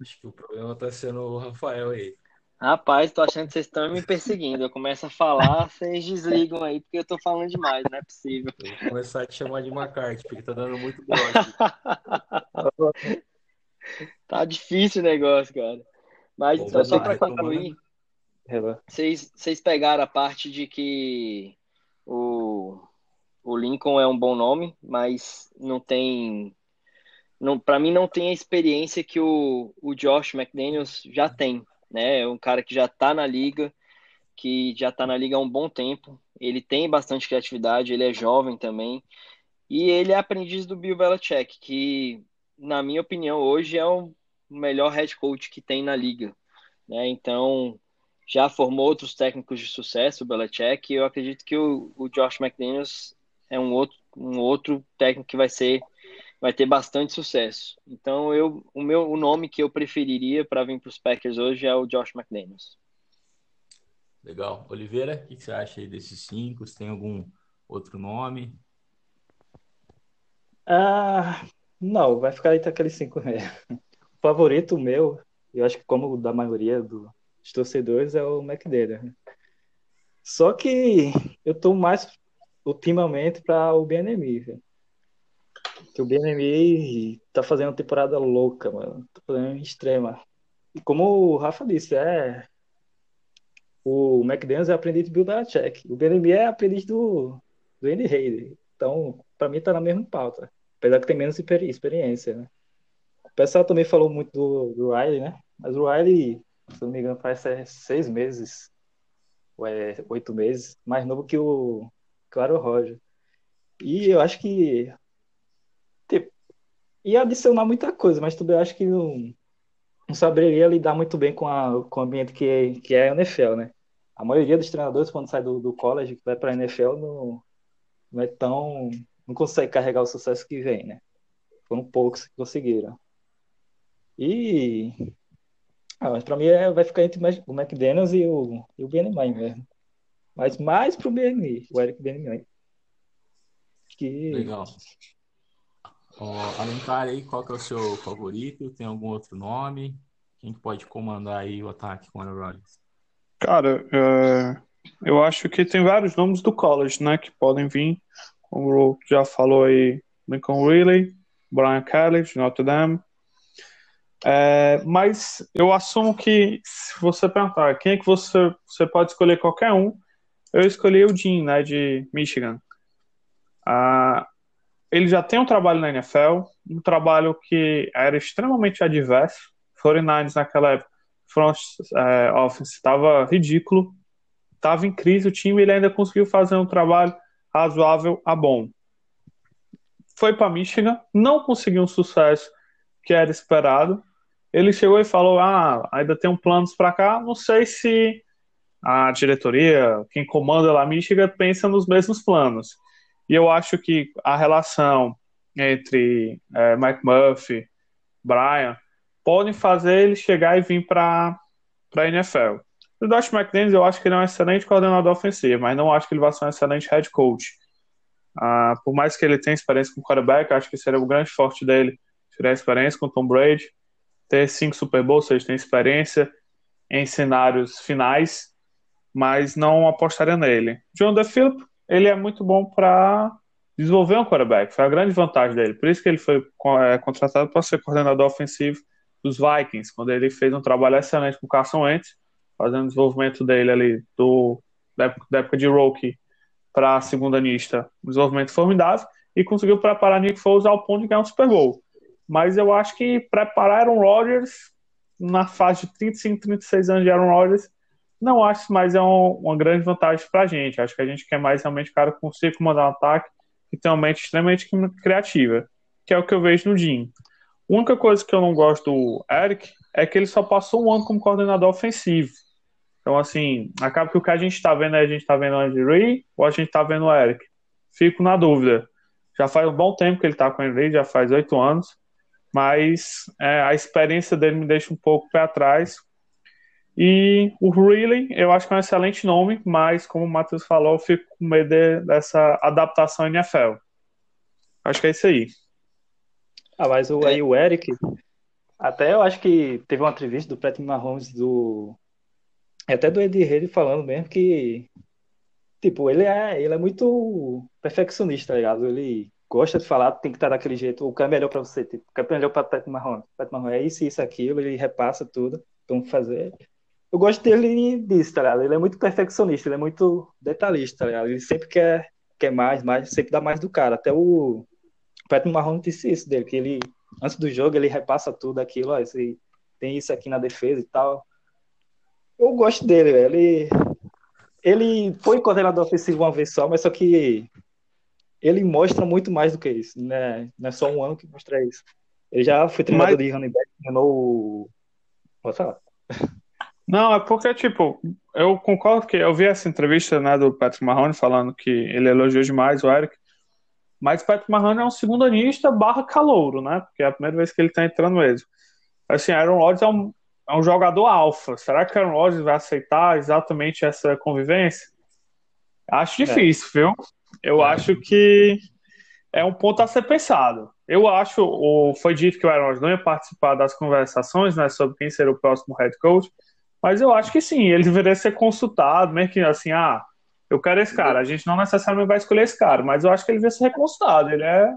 Acho que o problema tá sendo o Rafael aí. Rapaz, tô achando que vocês estão me perseguindo. Eu começo a falar, vocês desligam aí, porque eu tô falando demais, não é possível. Eu vou começar a te chamar de McCarthy, porque tá dando muito bom. tá difícil o negócio, cara. Mas então, só para concluir, vocês, vocês pegaram a parte de que o, o Lincoln é um bom nome, mas não tem. Não, para mim, não tem a experiência que o, o Josh McDaniels já tem. Né? É um cara que já está na liga, que já está na liga há um bom tempo. Ele tem bastante criatividade, ele é jovem também. E ele é aprendiz do Bill Belichick, que, na minha opinião, hoje é o melhor head coach que tem na liga. Né? Então, já formou outros técnicos de sucesso, o Belichick, e eu acredito que o, o Josh McDaniels é um outro, um outro técnico que vai ser vai ter bastante sucesso. Então eu o meu o nome que eu preferiria para vir para os Packers hoje é o Josh McDaniels. Legal. Oliveira, o que você acha aí desses cinco? Você tem algum outro nome? Ah, não, vai ficar entre aqueles cinco mesmo. O favorito meu, eu acho que como o da maioria dos torcedores, é o McDaniel. Só que eu tô mais ultimamente para o BNM, velho. Que o BNM tá fazendo uma temporada louca, mano. Tá fazendo extrema. E como o Rafa disse, é. O McDaniels é aprendiz do Bill Belichick. O BNM é aprendiz do, do Andy Reid. Então, para mim, tá na mesma pauta. Apesar que tem menos experiência, né? O pessoal também falou muito do, do Riley, né? Mas o Riley, se não me engano, faz seis meses, ou é oito meses, mais novo que o Claro Roger. E eu acho que ia adicionar muita coisa, mas também acho que não, não saberia lidar muito bem com, a, com o ambiente que é, que é a NFL, né? A maioria dos treinadores, quando sai do, do college, vai para a NFL, não, não é tão. não consegue carregar o sucesso que vem, né? Foram poucos que conseguiram. E. Ah, mas para mim é, vai ficar entre o McDaniels e o, e o BNMI mesmo. Mas mais pro BNI, o Eric BNI. Que... Legal. Alencar aí, qual que é o seu favorito? Tem algum outro nome? Quem pode comandar aí o ataque com o Aaron Rodgers? Cara, é, eu acho que tem vários nomes do college, né, que podem vir. Como o já falou aí, Lincoln Riley, Brian Kelly, de Notre Dame. É, mas eu assumo que se você perguntar quem é que você, você pode escolher qualquer um, eu escolhi o Jim, né, de Michigan. Ah, ele já tem um trabalho na NFL, um trabalho que era extremamente adverso. 49ers naquela época, front é, offense estava ridículo, estava em crise o time, ele ainda conseguiu fazer um trabalho razoável a bom. Foi para Michigan, não conseguiu um sucesso que era esperado. Ele chegou e falou: "Ah, ainda tem um planos para cá, não sei se a diretoria, quem comanda lá Michigan, pensa nos mesmos planos. E eu acho que a relação entre é, Mike Murphy, Brian, podem fazer ele chegar e vir para a NFL. O Josh McDaniels, eu acho que ele é um excelente coordenador ofensivo, mas não acho que ele vai ser um excelente head coach. Ah, por mais que ele tenha experiência com quarterback, acho que seria o grande forte dele, tirar experiência com Tom Brady, ter cinco Super Bowls, ou seja, tem experiência em cenários finais, mas não apostaria nele. John DeFilip, ele é muito bom para desenvolver um quarterback, foi a grande vantagem dele. Por isso que ele foi é, contratado para ser coordenador ofensivo dos Vikings, quando ele fez um trabalho excelente com o Carson Wentz, fazendo o desenvolvimento dele ali do, da, época, da época de rookie para segunda lista, um desenvolvimento formidável, e conseguiu preparar Nick Foles ao ponto de ganhar um Super Bowl. Mas eu acho que preparar Aaron Rodgers na fase de 35, 36 anos de Aaron Rodgers não acho mais é um, uma grande vantagem para a gente. Acho que a gente quer mais realmente cara que consiga comandar um ataque e tem uma mente extremamente criativa, que é o que eu vejo no Jim. A única coisa que eu não gosto do Eric é que ele só passou um ano como coordenador ofensivo. Então, assim, acaba que o que a gente está vendo é a gente está vendo o Andy Reid ou a gente está vendo o Eric. Fico na dúvida. Já faz um bom tempo que ele está com o Andy Reid, já faz oito anos, mas é, a experiência dele me deixa um pouco pé atrás, e o Really, eu acho que é um excelente nome, mas como o Matheus falou, eu fico com medo de, dessa adaptação em NFL. Acho que é isso aí. Ah, mas o, aí o Eric, até eu acho que teve uma entrevista do Patrick Mahomes do. Até do Eddie Reid falando mesmo que. Tipo, ele é, ele é muito perfeccionista, tá ligado? Ele gosta de falar, tem que estar daquele jeito. O que é melhor pra você? Tipo, o que é melhor pra Patrick Mahomes? Patrick Mahomes é isso, isso, aquilo, ele repassa tudo. Então, fazer eu gosto dele disso, tá ligado? Ele é muito perfeccionista, ele é muito detalhista, tá ligado? Ele sempre quer, quer mais, mais, sempre dá mais do cara. Até o Patrick Marrone disse isso dele, que ele, antes do jogo, ele repassa tudo aquilo, ó, esse, tem isso aqui na defesa e tal. Eu gosto dele, velho. Ele, ele foi coordenador ofensivo uma vez só, mas só que ele mostra muito mais do que isso, né? Não é só um ano que mostra isso. Ele já foi treinador mas... de running back, treinou o... Pode falar. Não, é porque, tipo, eu concordo que eu vi essa entrevista né, do Patrick Mahoney falando que ele elogiou demais o Eric, mas o Patrick Mahoney é um segundo anista barra calouro, né? Porque é a primeira vez que ele tá entrando mesmo. Assim, Aaron Rodgers é um, é um jogador alfa. Será que Aaron Rodgers vai aceitar exatamente essa convivência? Acho é. difícil, é. viu? Eu é. acho que é um ponto a ser pensado. Eu acho, ou foi dito que o Aaron Rodgers não ia participar das conversações né, sobre quem será o próximo head coach, mas eu acho que sim, ele deveria ser consultado, mesmo que assim, ah, eu quero esse cara. A gente não necessariamente vai escolher esse cara, mas eu acho que ele deveria ser consultado. Ele é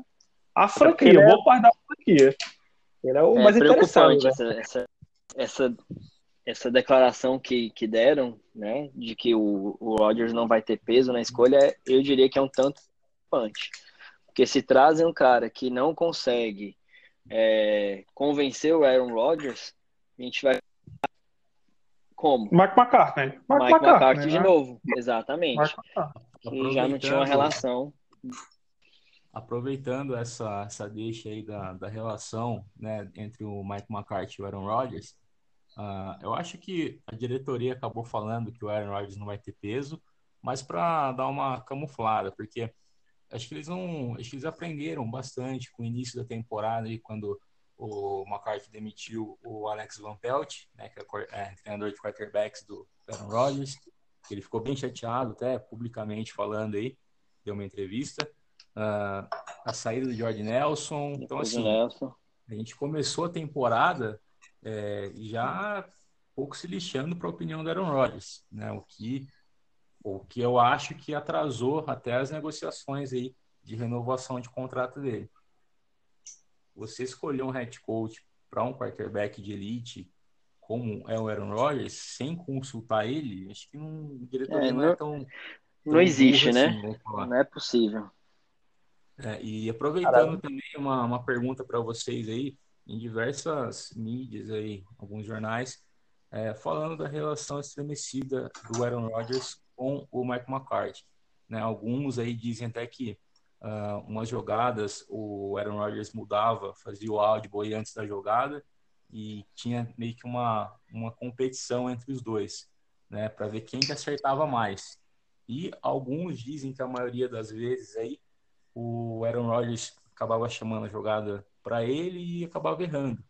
a franquia, é... boa parte da franquia. Ele é o é mais interessante né? essa, essa, essa, essa, declaração que, que deram, né, de que o, o Rodgers não vai ter peso na escolha, eu diria que é um tanto preocupante. Porque se trazem um cara que não consegue é, convencer o Aaron Rodgers, a gente vai. Como? Mike McCartney. Mike, Mike McCartney, McCartney de né? novo, exatamente. Que já não tinha uma relação. Aproveitando essa, essa deixa aí da, da relação né, entre o Mike McCarthy e o Aaron Rodgers, uh, eu acho que a diretoria acabou falando que o Aaron Rodgers não vai ter peso, mas para dar uma camuflada, porque acho que eles não, acho que eles aprenderam bastante com o início da temporada e quando o McCarthy demitiu o Alex Van Pelt, né, que é, é treinador de quarterbacks do Aaron Rodgers, ele ficou bem chateado até publicamente falando aí, deu uma entrevista. Uh, a saída do Jordan Nelson, então assim, Nelson. a gente começou a temporada é, já pouco se lixando para a opinião do Aaron Rodgers, né, o que o que eu acho que atrasou até as negociações aí de renovação de contrato dele. Você escolher um head coach para um quarterback de elite como é o Aaron Rodgers sem consultar ele, acho que não, o diretor é, não, não, é tão, tão não existe, né? Assim, não é possível. É, e aproveitando Caramba. também uma, uma pergunta para vocês aí, em diversas mídias aí, alguns jornais, é, falando da relação estremecida do Aaron Rodgers com o Mike McCarthy. Né? Alguns aí dizem até que uh, umas jogadas o Aaron Rodgers mudava, fazia o audible antes da jogada e tinha meio que uma, uma competição entre os dois, né? Para ver quem que acertava mais. E alguns dizem que a maioria das vezes aí o Aaron Rodgers acabava chamando a jogada para ele e acabava errando.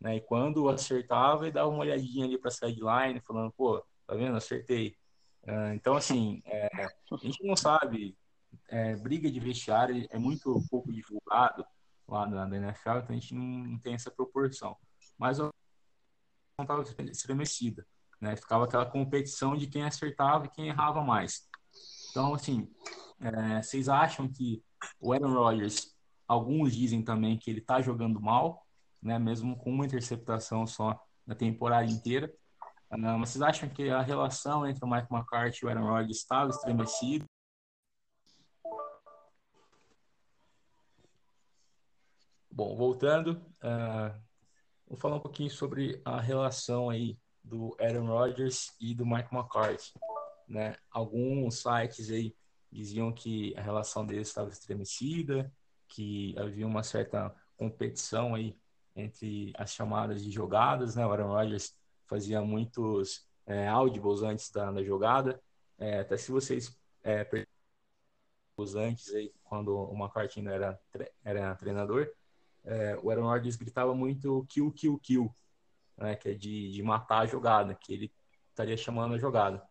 Né? E quando acertava, ele dava uma olhadinha ali para sideline, falando, pô, tá vendo, acertei. Uh, então, assim, é, a gente não sabe, é, briga de vestiário é muito pouco divulgado lá na, na NFL, então a gente não, tem essa proporção. Mas não estava estremecida, né? Ficava aquela competição de quem acertava e quem errava mais. Então, assim, é, vocês acham que o Aaron Rodgers, alguns dizem também que ele está jogando mal, né? Mesmo com uma interceptação só na temporada inteira. Uh, vocês acham que a relação entre o Mike McCarthy e o Aaron Rodgers estava estremecida? Bom, voltando, uh, vou falar um pouquinho sobre a relação aí do Aaron Rodgers e do Mike McCarthy. Né? Alguns sites aí diziam que a relação deles estava estremecida, que havia uma certa competição aí entre as chamadas de jogadas, né? O Aaron Rodgers fazia muitos é, audibles antes da, da jogada. É, até se vocês é, antes aí, quando o McCarthy era, era treinador, é, o Aaron Rodgers gritava muito kill, kill, kill, né, que é de, de matar a jogada, que ele estaria chamando a jogada.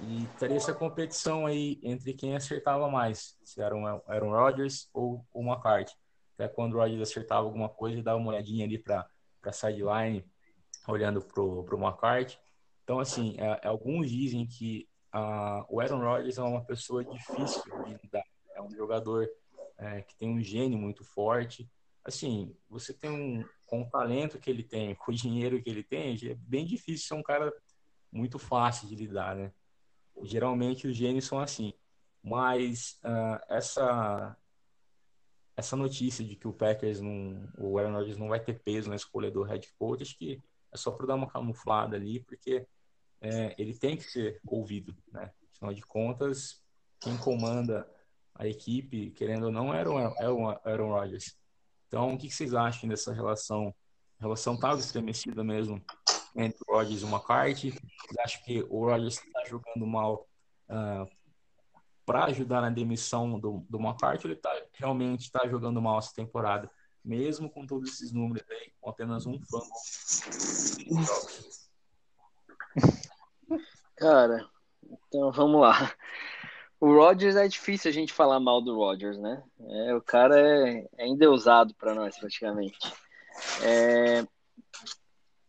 E estaria essa competição aí entre quem acertava mais, se era o Aaron Rodgers ou o McCarthy. Até quando o Rodgers acertava alguma coisa, dava uma olhadinha ali para a sideline, olhando pro, pro McCarthy. Então, assim, é, é, alguns dizem que o Aaron Rodgers é uma pessoa difícil de lidar. É um jogador é, que tem um gênio muito forte. Assim, você tem um, com o talento que ele tem, com o dinheiro que ele tem, é bem difícil ser um cara muito fácil de lidar, né? Geralmente os gênios são assim. Mas uh, essa essa notícia de que o Packers não, o Aaron Rodgers não vai ter peso na escolha do head coach, acho que é só para dar uma camuflada ali, porque é, ele tem que ser ouvido, né? Afinal de contas, quem comanda a equipe, querendo ou não, era o, Aaron Rodgers. Então, o que, vocês acham dessa relação? A relação estava estremecida mesmo entre o Rodgers e o McCarthy. Vocês acham que o Rodgers está jogando mal uh, para ajudar na demissão do, do McCarthy? Ele tá, realmente está jogando mal essa temporada? mesmo com todos esses números aí, com apenas um fumble. Cara, então vamos lá. O Rodgers é difícil a gente falar mal do Rodgers, né? É, o cara é, é endeusado para nós, praticamente. É,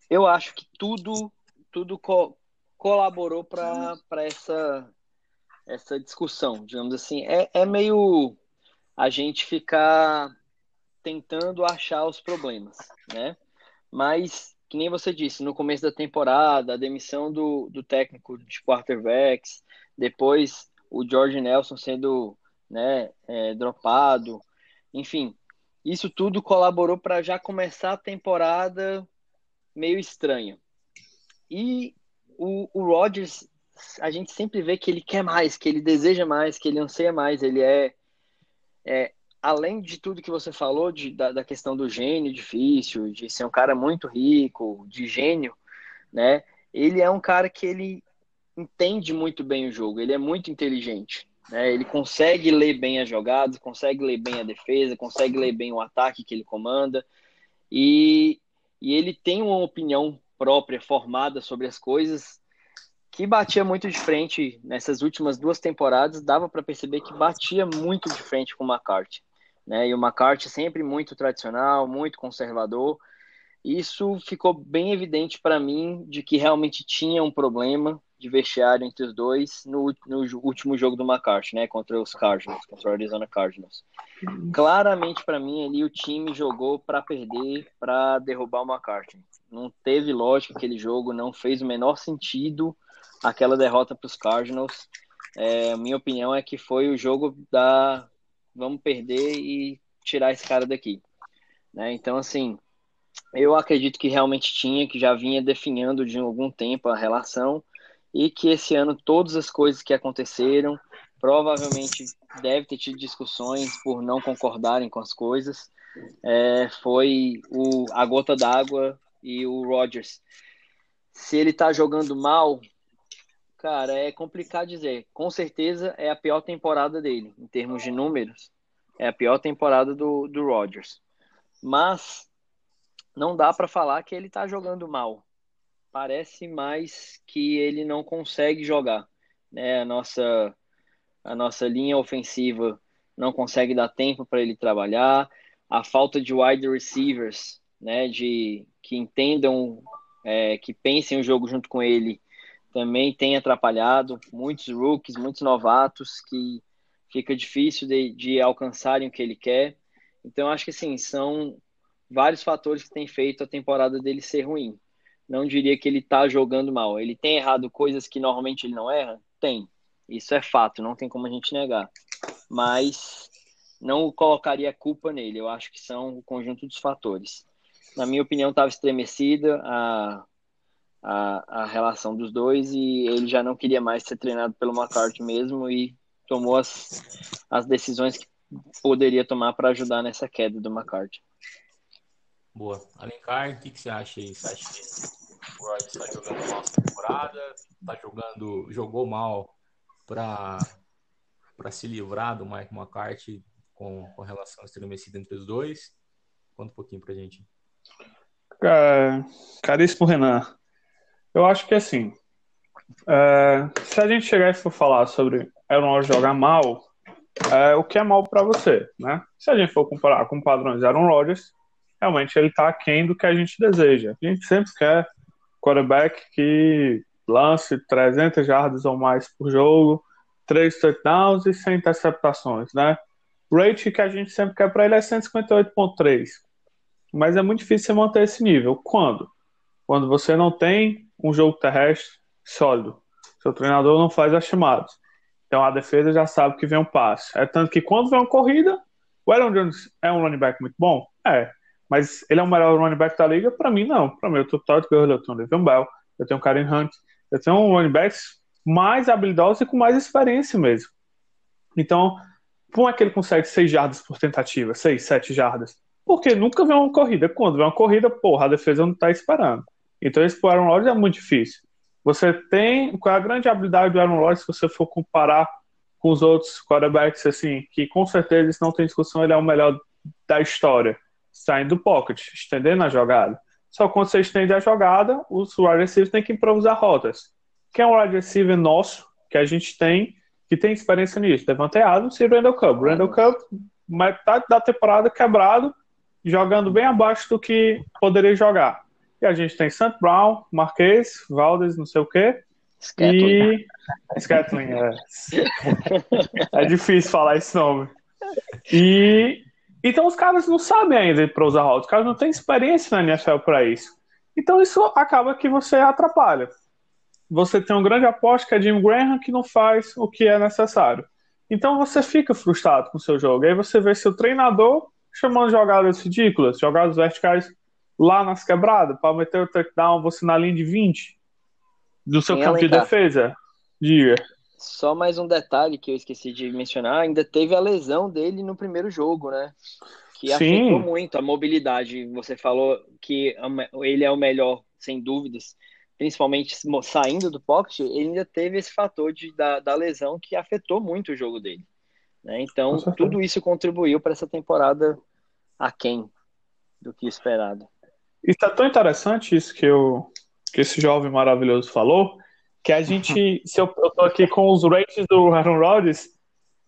eu acho que tudo, tudo co colaborou para essa, essa discussão, digamos assim. É, é meio a gente ficar tentando achar os problemas, né? Mas, que nem você disse, no começo da temporada, a demissão do, do técnico de quarterbacks, depois o George Nelson sendo né, é, dropado, enfim, isso tudo colaborou para já começar a temporada meio estranha. E o, o Rodgers, a gente sempre vê que ele quer mais, que ele deseja mais, que ele anseia mais, ele é, é além de tudo que você falou, de, da, da questão do gênio difícil, de ser um cara muito rico, de gênio, né? Ele é um cara que ele entende muito bem o jogo, ele é muito inteligente. Né? Ele consegue ler bem as jogadas, consegue ler bem a defesa, consegue ler bem o ataque que ele comanda. E, e ele tem uma opinião própria, formada sobre as coisas, que batia muito de frente nessas últimas duas temporadas. Dava para perceber que batia muito de frente com o McCarthy. Né? E o McCarthy sempre muito tradicional, muito conservador isso ficou bem evidente para mim de que realmente tinha um problema de vestiário entre os dois no, no último jogo do McCarthy, né, contra os Cardinals, contra o Arizona Cardinals. Claramente para mim ali o time jogou para perder, para derrubar o McCarthy. Não teve lógica aquele jogo, não fez o menor sentido aquela derrota para os Cardinals. É, minha opinião é que foi o jogo da vamos perder e tirar esse cara daqui. Né? Então, assim, eu acredito que realmente tinha, que já vinha definhando de algum tempo a relação e que esse ano todas as coisas que aconteceram provavelmente deve ter tido discussões por não concordarem com as coisas. É, foi o, a gota d'água e o Rodgers. Se ele tá jogando mal, cara, é complicado dizer. Com certeza é a pior temporada dele, em termos de números. É a pior temporada do, do Rodgers. Mas não dá para falar que ele está jogando mal. Parece mais que ele não consegue jogar. Né? A, nossa, a nossa linha ofensiva não consegue dar tempo para ele trabalhar. A falta de wide receivers, né, de que entendam, é, que pensem o jogo junto com ele, também tem atrapalhado. Muitos rookies, muitos novatos que fica difícil de, de alcançarem o que ele quer. Então, acho que sim, são vários fatores que têm feito a temporada dele ser ruim. Não diria que ele está jogando mal. Ele tem errado coisas que normalmente ele não erra? Tem. Isso é fato, não tem como a gente negar. Mas não colocaria culpa nele. Eu acho que são o conjunto dos fatores. Na minha opinião, estava estremecida a, a, a relação dos dois e ele já não queria mais ser treinado pelo McCarthy mesmo e tomou as, as decisões que poderia tomar para ajudar nessa queda do McCarthy. Boa. Alencar, o que, que você acha aí? Você acha que o Rodgers está jogando mal essa temporada? Tá jogando, jogou mal para se livrar do Mike McCarthy com, com relação estremecida entre os dois? Conta um pouquinho pra gente. É, caríssimo Renan, eu acho que assim, é, se a gente chegar e for falar sobre Aaron Rodgers jogar mal, é, o que é mal para você, né? Se a gente for comparar com padrões Aaron Rodgers, realmente ele está aquém do que a gente deseja. A gente sempre quer quarterback que lance 300 jardas ou mais por jogo, três touchdowns e 100 interceptações, né? O rate que a gente sempre quer para ele é 158.3. Mas é muito difícil manter esse nível. Quando? Quando você não tem um jogo terrestre sólido. Seu treinador não faz as chamadas. Então a defesa já sabe que vem um passe. É tanto que quando vem uma corrida, o Aaron Jones é um running back muito bom? É. Mas ele é o melhor running back da liga? Para mim, não. Para mim, eu tenho Todd Gurley, eu tenho Le'Veon Bell, eu tenho Karen Hunt, eu tenho um running backs mais habilidosos e com mais experiência mesmo. Então, como é que ele consegue 6 jardas por tentativa? 6, 7 jardas? Porque nunca vem uma corrida. Quando vem uma corrida, porra, a defesa não tá esperando. Então, esse pro Aaron Rodgers é muito difícil. Você tem. Qual é a grande habilidade do Aaron Rodgers se você for comparar com os outros quarterbacks, assim, que com certeza, isso não tem discussão, ele é o melhor da história saindo do pocket, estendendo a jogada. Só quando você estende a jogada, os wide receivers têm que improvisar rotas. Que é um wide receiver nosso, que a gente tem, que tem experiência nisso. Devante Adams e Randall Cobb. Randall Cobb, metade da temporada quebrado, jogando bem abaixo do que poderia jogar. E a gente tem Sant Brown, Marquês, Valdes, não sei o quê. Scatling. E. Scatling, é. é difícil falar esse nome. E. Então os caras não sabem ainda para usar rotas, os caras não têm experiência na NFL para isso. Então isso acaba que você atrapalha. Você tem um grande aposta que é Jim Graham que não faz o que é necessário. Então você fica frustrado com o seu jogo. Aí você vê seu treinador chamando jogadas ridículas, jogadas verticais lá nas quebradas, para meter o touchdown, você na linha de 20 do seu campo de defesa. Diga. Só mais um detalhe que eu esqueci de mencionar, ainda teve a lesão dele no primeiro jogo, né? Que Sim. afetou muito a mobilidade. Você falou que ele é o melhor, sem dúvidas, principalmente saindo do pocket, ele ainda teve esse fator de, da, da lesão que afetou muito o jogo dele. Né? Então, tudo isso contribuiu para essa temporada aquém do que esperado. E está tão interessante isso que, eu, que esse jovem maravilhoso falou, que a gente, se eu, eu tô aqui com os ratings do Aaron Rodgers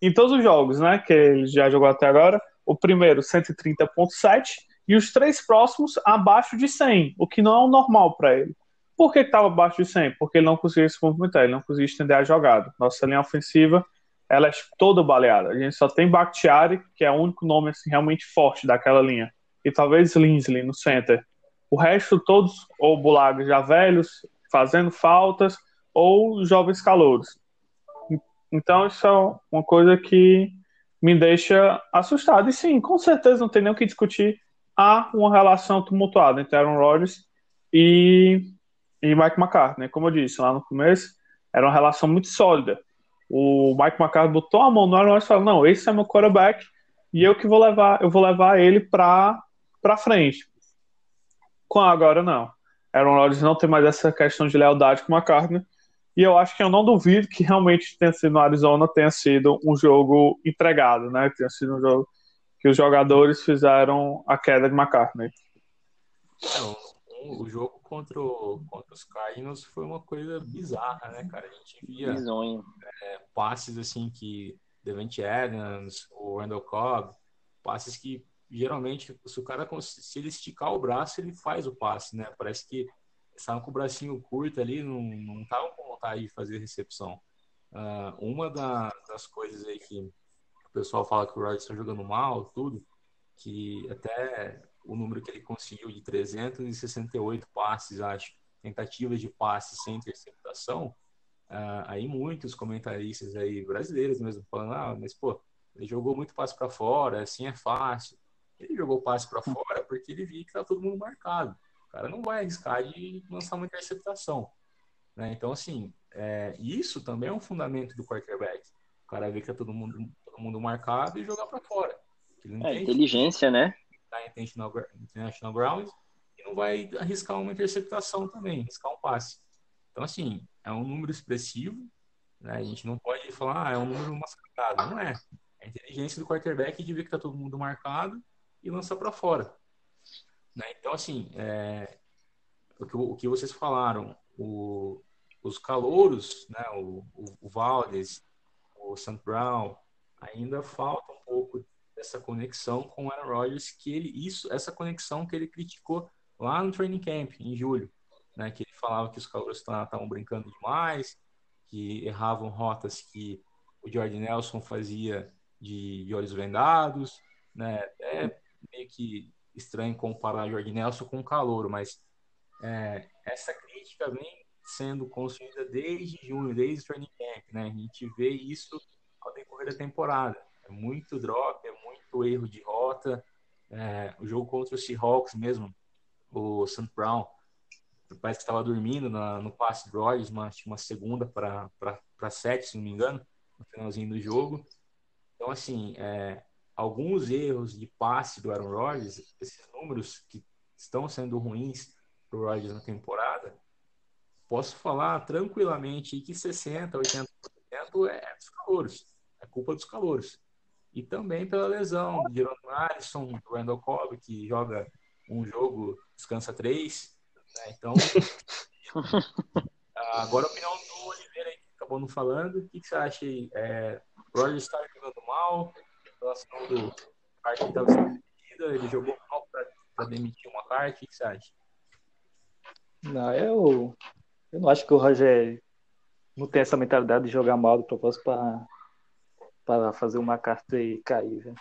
em todos os jogos, né, que ele já jogou até agora, o primeiro 130.7 e os três próximos abaixo de 100, o que não é o normal para ele. Por que estava abaixo de 100? Porque ele não conseguia se movimentar, ele não conseguia estender a jogada. Nossa linha ofensiva, ela é toda baleada. A gente só tem Bakhtiari, que é o único nome assim, realmente forte daquela linha. E talvez Linsley no center. O resto, todos ou Bulaga já velhos, fazendo faltas, ou jovens calouros. Então, isso é uma coisa que me deixa assustado. E sim, com certeza não tem nem o que discutir. Há uma relação tumultuada entre Aaron Rodgers e e Mike McCarthy, Como eu disse lá no começo, era uma relação muito sólida. O Mike McCarthy botou a mão no Aaron Rodgers e falou: "Não, esse é meu quarterback e eu que vou levar, eu vou levar ele para para frente". Com agora não. Aaron Rodgers não tem mais essa questão de lealdade com o McCartney. E eu acho que eu não duvido que realmente tenha sido no Arizona tenha sido um jogo entregado, né? Tenha sido um jogo que os jogadores fizeram a queda de McCartney. É, o jogo contra, o, contra os Cardinals foi uma coisa bizarra, né, cara? A gente via é, passes assim que Devante Adams, o Randall Cobb, passes que geralmente se o cara se ele esticar o braço ele faz o passe, né? Parece que estavam com o bracinho curto ali, não estavam com vontade de fazer recepção. Uh, uma da, das coisas aí que o pessoal fala que o Rodgers está jogando mal, tudo, que até o número que ele conseguiu de 368 passes, acho, tentativas de passe sem interceptação, uh, aí muitos comentaristas aí brasileiros mesmo falando, ah, mas pô, ele jogou muito passe para fora, assim é fácil. Ele jogou passe para fora porque ele viu que tá todo mundo marcado. Cara não vai arriscar de lançar uma interceptação. Né? Então, assim, é, isso também é um fundamento do quarterback. O cara vê que tá todo mundo, todo mundo marcado e jogar para fora. É, inteligência, né? Tá intentional, intentional ground e não vai arriscar uma interceptação também, arriscar um passe. Então, assim, é um número expressivo, né? A gente não pode falar, ah, é um número mascarado. Não é. É a inteligência do quarterback de ver que tá todo mundo marcado e lançar para fora. Né? Então, assim, é, o, que, o que vocês falaram, o, os calouros, né? o, o, Valdes, o St. Brown, ainda falta um pouco essa conexão com o Aaron Rodgers, que ele isso, essa conexão que ele criticou lá no training camp em julho, né, que ele falava que os calouros estavam brincando demais, que erravam rotas que o Jordan Nelson fazia de, de olhos vendados, né, é meio que estranho comparar Jordan Nelson com o calouro, mas é, essa crítica vem sendo construída desde junho, desde o training camp, né, a gente vê isso ao decorrer da temporada, é muito drop, é muito erro de rota. É, o jogo contra o Seahawks mesmo, o St. Brown parece que estava dormindo na, no passe do Rodgers, uma, uma segunda para sete, se não me engano, no finalzinho do jogo. Então, assim, é, alguns erros de passe do Aaron Rodgers, esses números que estão sendo ruins para o Rodgers na temporada, posso falar tranquilamente que 60%, 80% é dos calouros, é culpa dos calouros e também pela lesão de Jerome Alisson, do Randall Cobb, que joga um jogo, descansa três. Né? Então, agora a opinião do Oliveira, que acabou não falando. O que, que você acha aí? É, o Roger está jogando mal, relação do Carter estava sendo ele jogou mal para demitir uma carta, o que, que você acha? Não, eu, eu não acho que o Roger não tem essa mentalidade de jogar mal do propósito para fazer uma carta e cair, velho.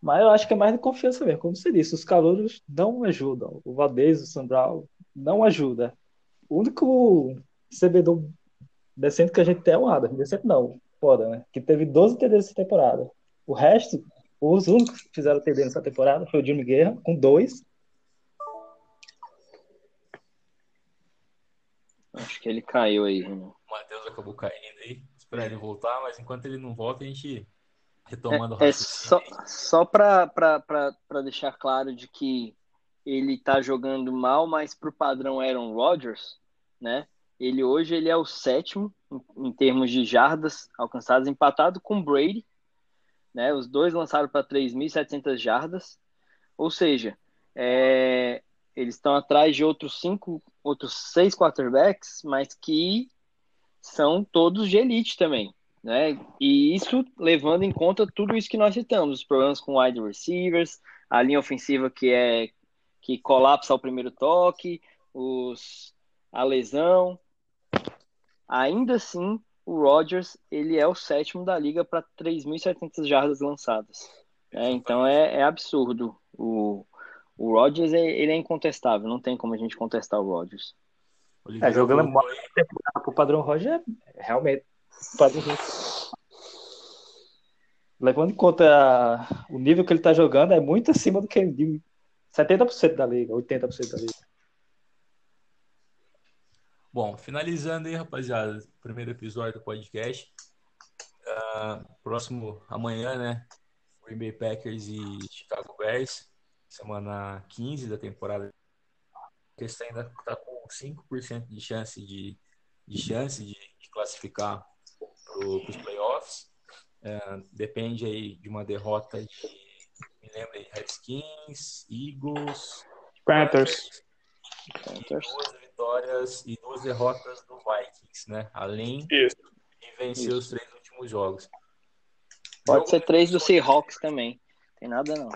Mas eu acho que é mais de confiança mesmo, como você disse, os calouros não ajudam. O Valdez, o Sandral não ajuda. O único recebedor decente que a gente tem é o Adam. Decente não, foda, né? Que teve 12 TDs essa temporada. O resto, os únicos que fizeram TD nessa temporada foi o Jimmy Guerra, com dois. Acho que ele caiu aí, O Matheus acabou caindo aí. Esperar ele voltar, mas enquanto ele não volta, a gente retomando é, o é só, só para deixar claro de que ele tá jogando mal, mas pro padrão Aaron Rodgers, né? Ele hoje ele é o sétimo em, em termos de jardas alcançadas, empatado com Brady, né? Os dois lançaram para 3.700 jardas, ou seja, é, eles estão atrás de outros cinco, outros seis quarterbacks, mas que são todos de elite também, né? E isso levando em conta tudo isso que nós citamos, os problemas com wide receivers, a linha ofensiva que é que colapsa ao primeiro toque, os a lesão. Ainda assim, o Rodgers ele é o sétimo da liga para 3.700 jardas lançadas. É, então é, é, absurdo. O, o Rodgers é, ele é incontestável, não tem como a gente contestar o Rodgers. É, jogando temporada pro padrão Roger, é realmente. Padrão Levando em conta o nível que ele tá jogando, é muito acima do que de 70% da liga, 80% da liga. Bom, finalizando aí, rapaziada, primeiro episódio do podcast. Uh, próximo amanhã, né? Green Bay Packers e Chicago Bears, semana 15 da temporada. O ainda está com 5% de chance de, de chance de, de classificar para os playoffs. Uh, depende aí de uma derrota de, me lembra aí, Redskins, Eagles, Panthers. Panthers. Duas vitórias e duas derrotas do Vikings, né? Além Isso. de vencer Isso. os três últimos jogos. Pode Jogo ser três do Seahawks também. Tem nada não.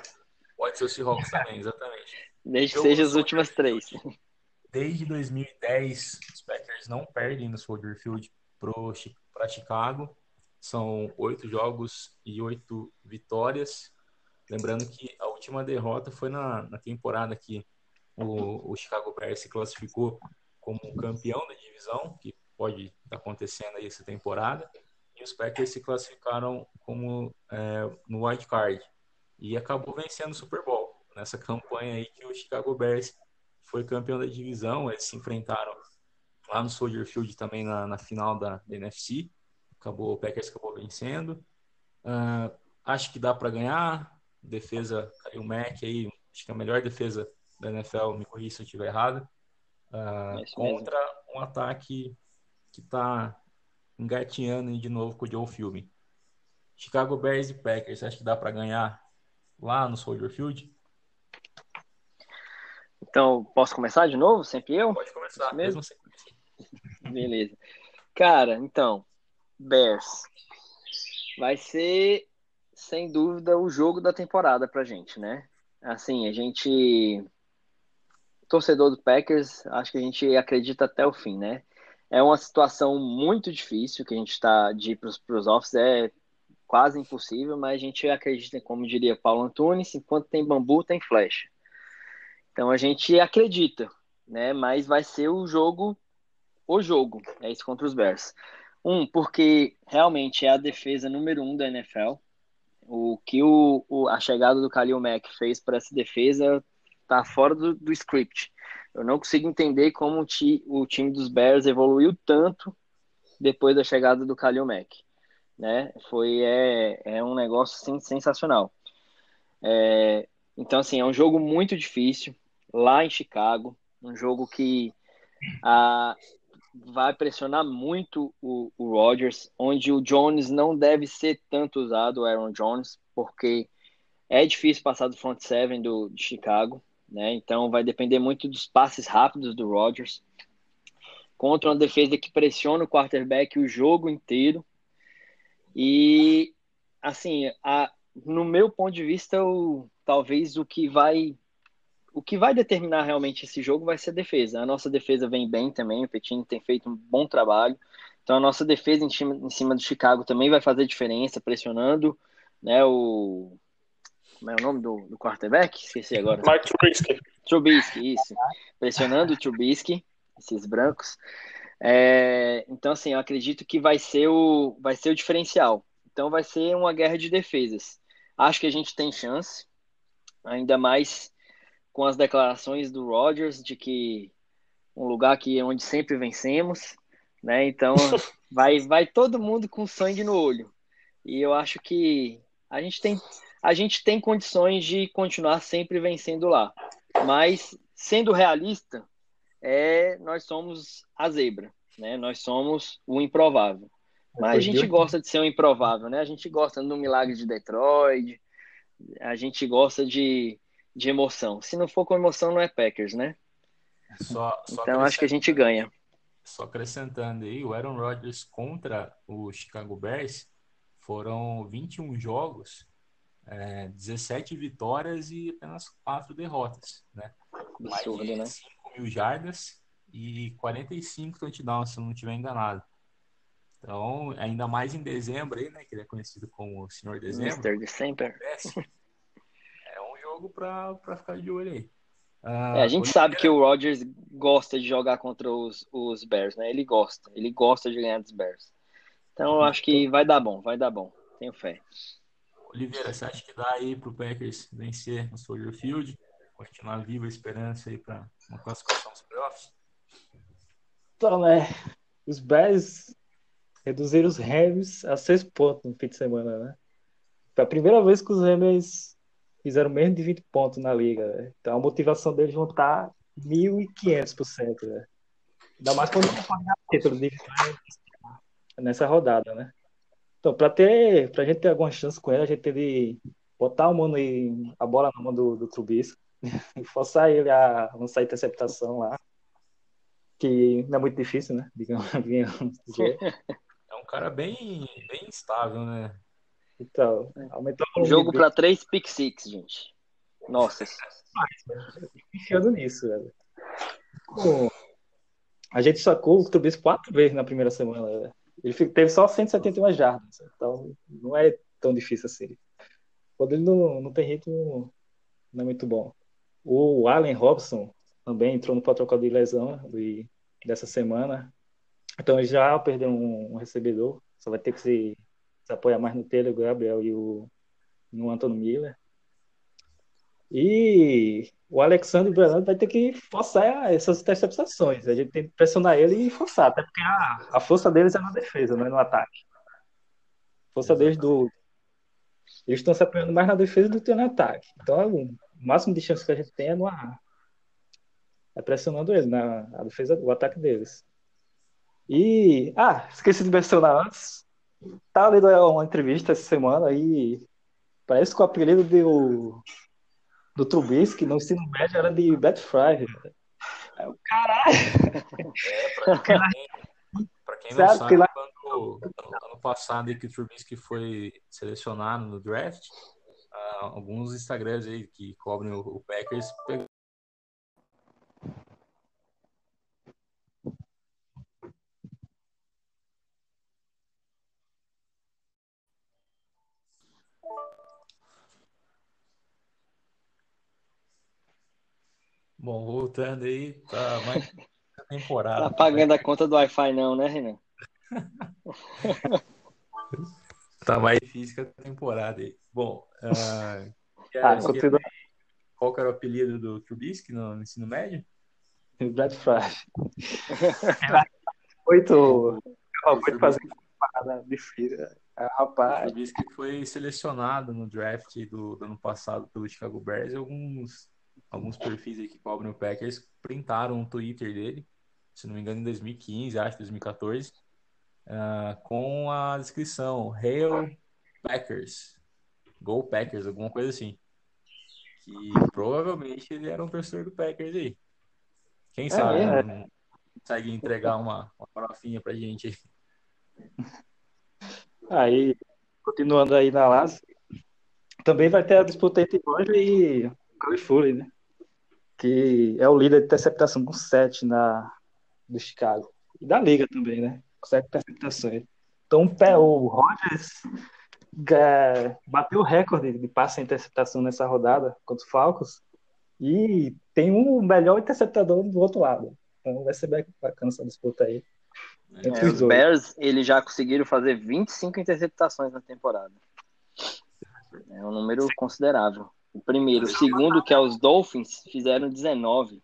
Pode ser o Seahawks também, exatamente. Desde que seja as últimas três. Desde 2010, os Packers não perdem no Soldier Field para Chicago. São oito jogos e oito vitórias. Lembrando que a última derrota foi na, na temporada que o, o Chicago Bears se classificou como campeão da divisão, que pode estar acontecendo aí essa temporada, e os Packers se classificaram como é, no wild card e acabou vencendo o Super Bowl nessa campanha aí que o Chicago Bears foi campeão da divisão. Eles se enfrentaram lá no Soldier Field também na, na final da, da, NFC. Acabou o Packers acabou vencendo. Uh, acho que dá para ganhar. Defesa o Mac aí, acho que é a melhor defesa da NFL, me corri se eu estiver errado, uh, contra mesmo. um ataque que está engatinhando de novo com o Joe Filme. Chicago Bears e Packers, acho que dá para ganhar lá no Soldier Field? Então, posso começar de novo? Sempre eu? Pode começar, mesmo sem Beleza. Cara, então, Bears. Vai ser, sem dúvida, o jogo da temporada pra gente, né? Assim, a gente torcedor do Packers, acho que a gente acredita até o fim, né? É uma situação muito difícil que a gente está de ir para os offs, é quase impossível, mas a gente acredita, como diria Paulo Antunes, enquanto tem bambu, tem flecha. Então a gente acredita, né? Mas vai ser o jogo, o jogo, é isso contra os Bears. Um, porque realmente é a defesa número um da NFL. O que o, o a chegada do Khalil Mack fez para essa defesa tá fora do, do script. Eu não consigo entender como o, ti, o, time dos Bears evoluiu tanto depois da chegada do Khalil Mack. Né? Foi é, é um negócio assim, sensacional. É, então, assim, é um jogo muito difícil lá em Chicago, um jogo que a, vai pressionar muito o, o Rodgers, onde o Jones não deve ser tanto usado, o Aaron Jones, porque é difícil passar do front seven do, de Chicago né? Então vai depender muito dos passes rápidos do Rodgers. contra uma defesa que pressiona o quarterback o jogo inteiro. E, assim, a, no meu ponto de vista, o, talvez o que vai o que vai determinar realmente esse jogo vai ser a defesa. A nossa defesa vem bem também, o Petini tem feito um bom trabalho. Então a nossa defesa em cima, em cima do Chicago também vai fazer diferença, pressionando né, o. Como é o nome do, do quarterback? Esqueci agora. Mike Trubisky. Trubisky, isso. Pressionando o Trubisky, esses brancos. É, então, assim, eu acredito que vai ser, o, vai ser o diferencial. Então, vai ser uma guerra de defesas. Acho que a gente tem chance, ainda mais com as declarações do Rodgers de que um lugar que onde sempre vencemos, né? Então, vai, vai todo mundo com sangue no olho. E eu acho que a gente tem, a gente tem condições de continuar sempre vencendo lá. Mas, sendo realista, é, nós somos a zebra, né? Nós somos o improvável. Mas a gente gosta de ser um improvável, né? A gente gosta do milagre de Detroit, a gente gosta de, de emoção. Se não for com emoção, não é Packers, né? Só, só então acho que a gente ganha. Só acrescentando aí, o Aaron Rodgers contra o Chicago Bears foram 21 jogos, é, 17 vitórias e apenas 4 derrotas, né? Absurdo, Mais de né? 5 mil jardas e 45 touchdowns, se eu não estiver enganado. Então, ainda mais em dezembro aí, né? Que ele é conhecido como o Senhor Dezembro. Mr. December. É um jogo para ficar de olho aí. Uh, é, a gente sabe que o Rodgers gosta de jogar contra os, os Bears, né? Ele gosta. Ele gosta de ganhar dos Bears. Então, eu acho que vai dar bom, vai dar bom. Tenho fé. Oliveira, você acha que dá aí pro Packers vencer no Soldier Field? Continuar viva a esperança aí para uma classificação dos playoffs? Então, né? Os Bears reduziram os Rams a seis pontos no fim de semana, né? Foi a primeira vez que os Rams fizeram menos de 20 pontos na liga. Né? Então a motivação deles vão estar 1.500%. Né? Ainda mais quando não pagar título de nessa rodada, né? Então, para ter, pra gente ter alguma chance com ele, a gente tem de botar o mano aí, a bola na mão do, do Trubisco e forçar ele a lançar a interceptação lá. Que não é muito difícil, né? Digamos, digamos É um cara bem, bem estável, né? Então, aumentou o Jogo para três pick six, gente. Nossa. Enfiando nisso, velho. Pô, a gente sacou o Trubisco quatro vezes na primeira semana, velho. Ele teve só 171 jardas, então não é tão difícil assim. Quando ele não, não tem ritmo, não é muito bom. O Allen Robson também entrou no protocolo de lesão de, dessa semana. Então já perdeu um, um recebedor, só vai ter que se, se apoiar mais no Taylor Gabriel e o, no Antônio Miller. E o Alexandre Brando vai ter que forçar essas interceptações. A gente tem que pressionar ele e forçar, até porque a, a força deles é na defesa, não é no ataque. A força deles do. Eles estão se apoiando mais na defesa do que no ataque. Então, o máximo de chance que a gente tem é no É pressionando ele, na a defesa, o ataque deles. E. Ah, esqueci de mencionar antes. Tá lendo uma entrevista essa semana e parece que o apelido do do Trubisky no ensino médio era de Beth Fry. Aí o caralho! É, pra quem, pra quem não sabe, lá... quando, ano passado que o Trubisky foi selecionado no draft, uh, alguns Instagrams aí que cobrem o, o Packers Bom, voltando aí, tá mais temporada. Tá pagando a conta do Wi-Fi não, né, Renan? tá mais difícil que a temporada aí. Bom, uh, ah, continua... qual era o apelido do Trubisky no, no ensino médio? Brad Flash. muito, muito fazer parada difícil. Rapaz. O Trubisky foi selecionado no draft do, do ano passado pelo Chicago Bears e alguns alguns perfis aí que cobrem o Packers printaram um Twitter dele, se não me engano, em 2015, acho, 2014, uh, com a descrição Hail Packers, Go Packers, alguma coisa assim. Que provavelmente ele era um torcedor do Packers aí. Quem é, sabe? É. consegue entregar uma, uma farofinha pra gente aí. Aí, continuando aí na Lazio, também vai ter a disputa entre Roger e Califuri, né? Que é o líder de interceptação com 7 na, do Chicago. E da liga também, né? Com 7 interceptações. Então o Rogers é, bateu o recorde de passe em interceptação nessa rodada contra o Falcons e tem um melhor interceptador do outro lado. Então vai ser bem bacana essa disputa aí. É, os Bears, eles já conseguiram fazer 25 interceptações na temporada. É um número considerável. O primeiro. O segundo, que é os Dolphins, fizeram 19.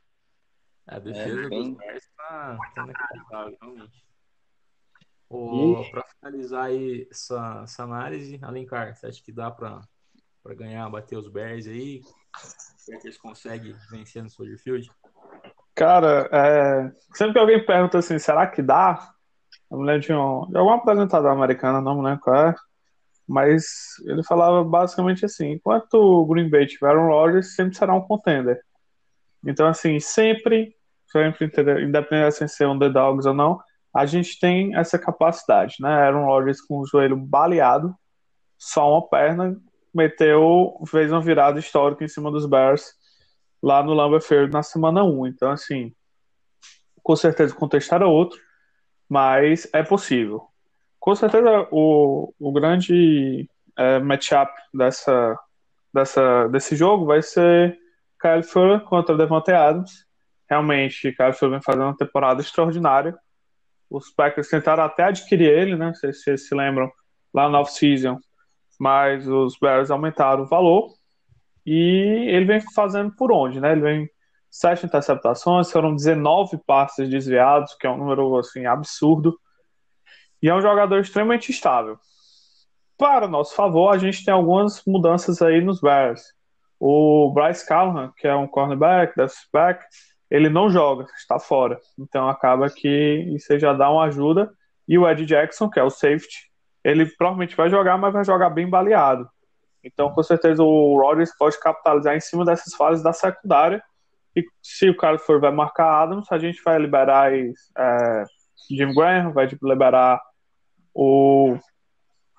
A defesa é, bem... dos Bears tá, tá inacreditável, realmente. Pra finalizar aí essa, essa análise, Alencar, você acha que dá pra, pra ganhar, bater os Bears aí? Será que eles conseguem vencer no Soldier Field? Cara, é... sempre que alguém pergunta assim, será que dá? Eu me lembro de, um, de alguma apresentadora americana, não me lembro qual é, mas ele falava basicamente assim: enquanto o Green Bay tiver um Rodgers, sempre será um contender. Então, assim, sempre, sempre independente de ser um The Dogs ou não, a gente tem essa capacidade, né? Aaron Rodgers com o joelho baleado, só uma perna, meteu, fez uma virada histórica em cima dos Bears lá no Lambeau Field na semana 1. Então, assim, com certeza o contexto era outro, mas é possível. Com certeza o, o grande é, matchup dessa, dessa, desse jogo vai ser Kyle Fuller contra Devontae Adams. Realmente, Kyle Fuller vem fazendo uma temporada extraordinária. Os Packers tentaram até adquirir ele, né? Se vocês se lembram, lá no off-season. Mas os Bears aumentaram o valor. E ele vem fazendo por onde, né? Ele vem sete interceptações, foram 19 passes desviados, que é um número assim absurdo. E é um jogador extremamente estável. Para nosso favor, a gente tem algumas mudanças aí nos Bears. O Bryce Callahan, que é um cornerback, back, ele não joga, está fora. Então acaba que isso já dá uma ajuda. E o Ed Jackson, que é o safety, ele provavelmente vai jogar, mas vai jogar bem baleado. Então, com certeza, o Rodgers pode capitalizar em cima dessas fases da secundária. E se o cara for vai marcar Adams, a gente vai liberar é, Jim Graham, vai liberar o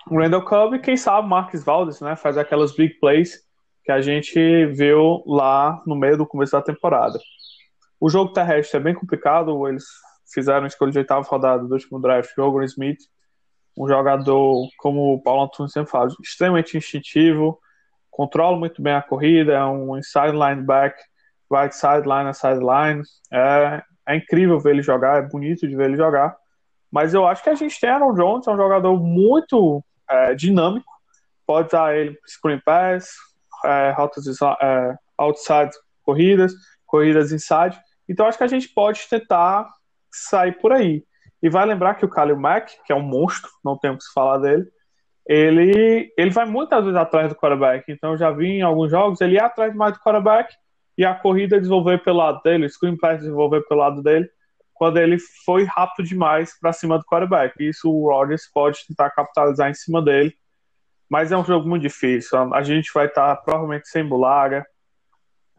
Randall Cobb e quem sabe Marcus Valdes, né? Faz aquelas big plays que a gente viu lá no meio do começo da temporada. O jogo terrestre é bem complicado, eles fizeram a escolha de oitava rodada do último draft, o Smith, um jogador, como o Paulo Antunes sempre fala, extremamente instintivo, controla muito bem a corrida, é um inside linebacker, right sideline, sideline, é, é incrível ver ele jogar, é bonito de ver ele jogar, mas eu acho que a gente tem Aaron Jones, é um jogador muito é, dinâmico. Pode dar ele screen pass, é, é, outside corridas, corridas inside. Então acho que a gente pode tentar sair por aí. E vai lembrar que o Khalil Mack, que é um monstro, não temos que falar dele, ele, ele vai muitas vezes atrás do quarterback. Então eu já vi em alguns jogos ele ia atrás mais do quarterback e a corrida desenvolver pelo lado dele, o screen pass desenvolver pelo lado dele quando ele foi rápido demais para cima do quarterback. Isso o Rodgers pode tentar capitalizar em cima dele, mas é um jogo muito difícil. A gente vai estar tá, provavelmente sem Bulaga,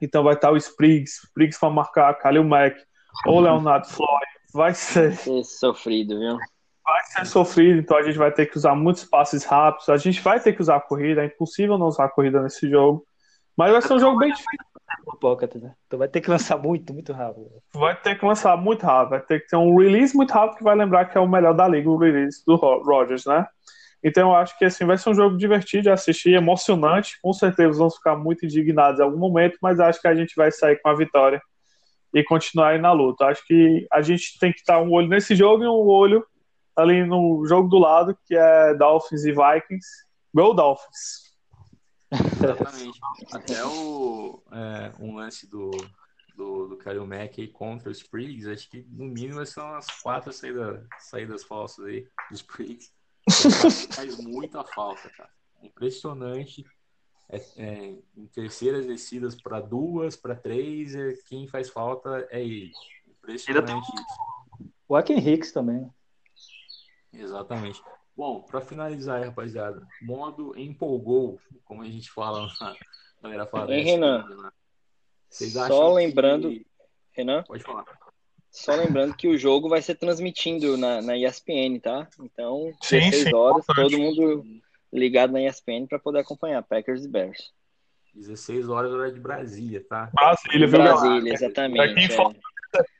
então vai estar tá o Spriggs, Spriggs para marcar Kalil Mack ou Leonardo Floyd. Vai ser... ser sofrido, viu? Vai ser sofrido, então a gente vai ter que usar muitos passes rápidos, a gente vai ter que usar a corrida, é impossível não usar a corrida nesse jogo. Mas vai ser um jogo bem difícil. Pocket, né? Então vai ter que lançar muito, muito rápido. Vai ter que lançar muito rápido, vai ter que ter um release muito rápido que vai lembrar que é o melhor da liga, o release do Rogers, né? Então eu acho que assim vai ser um jogo divertido de assistir, emocionante. Com certeza vamos ficar muito indignados em algum momento, mas acho que a gente vai sair com a vitória e continuar aí na luta. Acho que a gente tem que estar um olho nesse jogo e um olho ali no jogo do lado, que é Dolphins e Vikings. Go Dolphins! Exatamente. Até o, é, um lance do, do, do Kyle Mack aí contra os Spriggs, acho que no mínimo são as quatro saídas, saídas falsas aí dos Spriggs. faz muita falta, cara. Impressionante. É, é, em terceiras descidas para duas, para três, é, quem faz falta é ele. Impressionante isso. O Akin Hicks também. Exatamente. Bom, para finalizar aí, rapaziada, modo empolgou, como a gente fala na galera fala. Hein, Renan? Vocês Só lembrando, que... Renan? Pode falar. Só lembrando que o jogo vai ser transmitindo na, na ESPN, tá? Então, sim, 16 sim, horas, importante. todo mundo ligado na ESPN para poder acompanhar Packers e Bears. 16 horas hora de Brasília, tá? Brasília, viu? Brasília, exatamente. Pra quem é. falta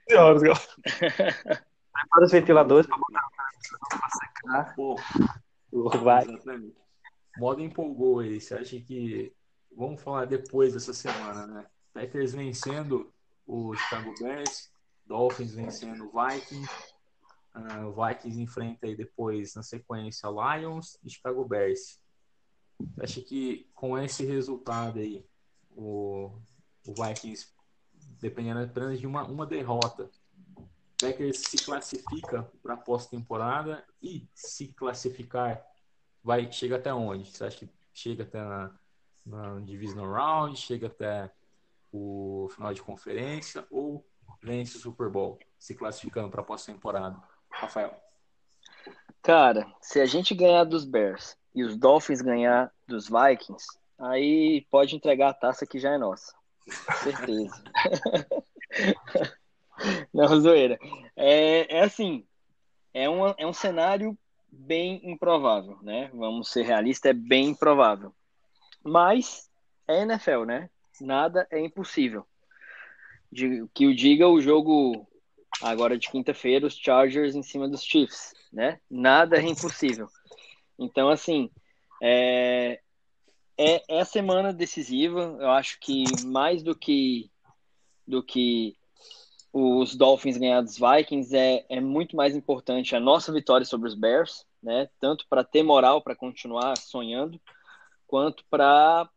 15 horas, galera. Prepara os ventiladores para botar secar. Pô, Vai. exatamente. Modo empolgou aí. Você acha que. Vamos falar depois dessa semana, né? Packers vencendo o Chicago Bears, Dolphins vencendo o Vikings. ah, o Vikings enfrenta aí depois, na sequência, Lions e Chicago Bears. Você acha que com esse resultado aí, o, o Vikings, dependendo apenas de uma, uma derrota, Packers se classifica para a pós-temporada e se classificar, vai chega até onde? Você acha que chega até na, na Divisional Round, chega até o final de conferência ou vence o Super Bowl, se classificando para a pós-temporada? Rafael. Cara, se a gente ganhar dos Bears e os Dolphins ganhar dos Vikings, aí pode entregar a taça que já é nossa. Certeza. Não, zoeira. É, é assim, é, uma, é um cenário bem improvável, né? Vamos ser realistas, é bem improvável. Mas é NFL, né? Nada é impossível. De, que o diga o jogo agora de quinta-feira, os Chargers em cima dos Chiefs, né? Nada é impossível. Então, assim, é, é, é a semana decisiva. Eu acho que mais do que do que os Dolphins ganhar dos Vikings é, é muito mais importante a nossa vitória sobre os Bears, né? Tanto para ter moral para continuar sonhando, quanto para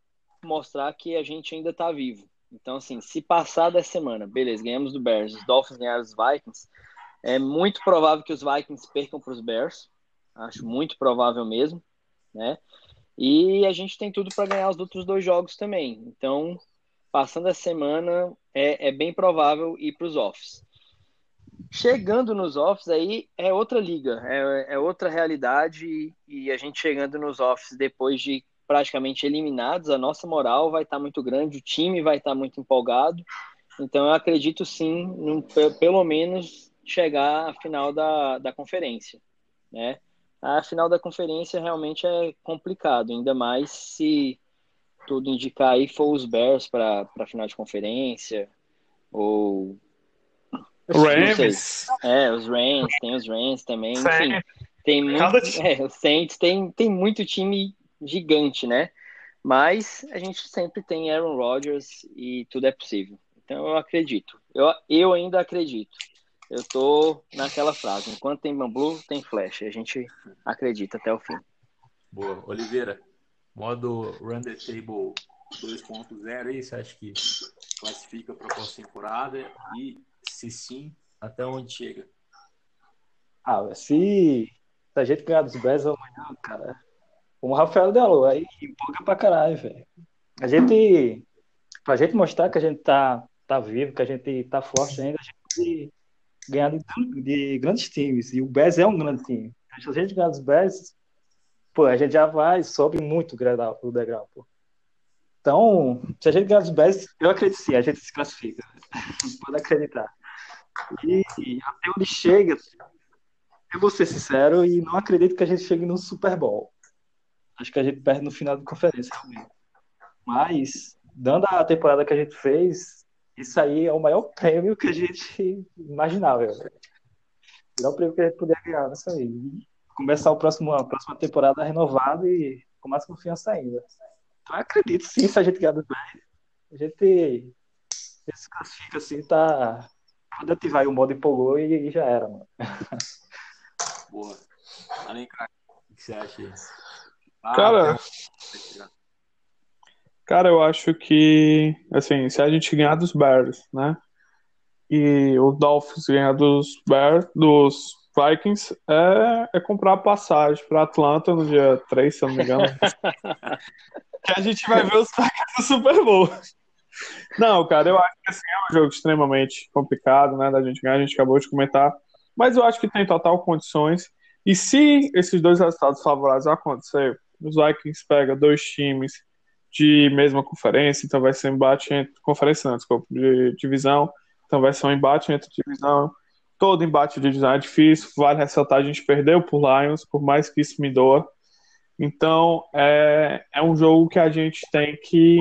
mostrar que a gente ainda está vivo. Então, assim, se passar dessa semana, beleza, ganhamos do Bears, os Dolphins ganharam dos Vikings, é muito provável que os Vikings percam para os Bears. Acho muito provável mesmo, né? E a gente tem tudo para ganhar os outros dois jogos também. Então, passando essa semana, é, é bem provável ir para os offs. Chegando nos offs aí é outra liga, é, é outra realidade e a gente chegando nos offs depois de praticamente eliminados, a nossa moral vai estar muito grande, o time vai estar muito empolgado. Então eu acredito sim, num, pelo menos chegar à final da, da conferência, né? A final da conferência realmente é complicado, ainda mais se tudo indicar aí for os Bears para a final de conferência ou Rams. É, os Rams, tem os Rams também, enfim, tem muito, é, os Saints tem, tem muito time gigante, né? Mas a gente sempre tem Aaron Rodgers e tudo é possível. Então eu acredito. Eu, eu ainda acredito. Eu tô naquela frase, enquanto tem bambu, tem flash. A gente acredita até o fim. Boa. Oliveira, modo Run the Table 2.0 aí, você acha que classifica para a pós-temporada? E se sim, até onde chega? Ah, se, se a gente ganhar dos Bears amanhã, cara, como o Rafael falou, aí empolga pra caralho, velho. A gente, pra gente mostrar que a gente tá, tá vivo, que a gente tá forte ainda, a gente que ganhar de, de grandes times. E o Bears é um grande time. Se a gente ganhar dos Bears, pô, a gente já vai, sobe muito o degrau, o pô. Então, se a gente ganhar dos Bears, eu acredito sim, a gente se classifica. Pode acreditar. E, até onde chega, eu vou ser sincero e não acredito que a gente chegue no Super Bowl. Acho que a gente perde no final da conferência, realmente. Mas, dando a temporada que a gente fez, isso aí é o maior prêmio que a gente imaginava. velho. O melhor prêmio que a gente podia ganhar nessa aí. Começar o próximo, a próxima temporada renovado e com mais confiança ainda. Então, eu acredito sim, se a gente ganhar do Bears, a gente se classifica assim, tá. Pode ativar aí o modo empolgou e, e já era, mano. Boa. Alencar, o que você acha? Ah, Cara, tem- Cara, eu acho que, assim, se a gente ganhar dos Bears, né? E o Dolphins ganhar dos Bears, dos Vikings, é, é comprar passagem para Atlanta no dia 3, se eu não me engano. que a gente vai ver os Packers do Super Bowl. Não, cara, eu acho que assim, é um jogo extremamente complicado, né? Da gente ganhar, a gente acabou de comentar. Mas eu acho que tem total condições. E se esses dois resultados favoráveis acontecer, os Vikings pegam dois times de mesma conferência, então vai ser um embate entre conferência, não, desculpa, de divisão, então vai ser um embate entre divisão todo embate de divisão é difícil. Vale ressaltar, a gente perdeu por Lions, por mais que isso me doa. Então, é, é um jogo que a gente tem que.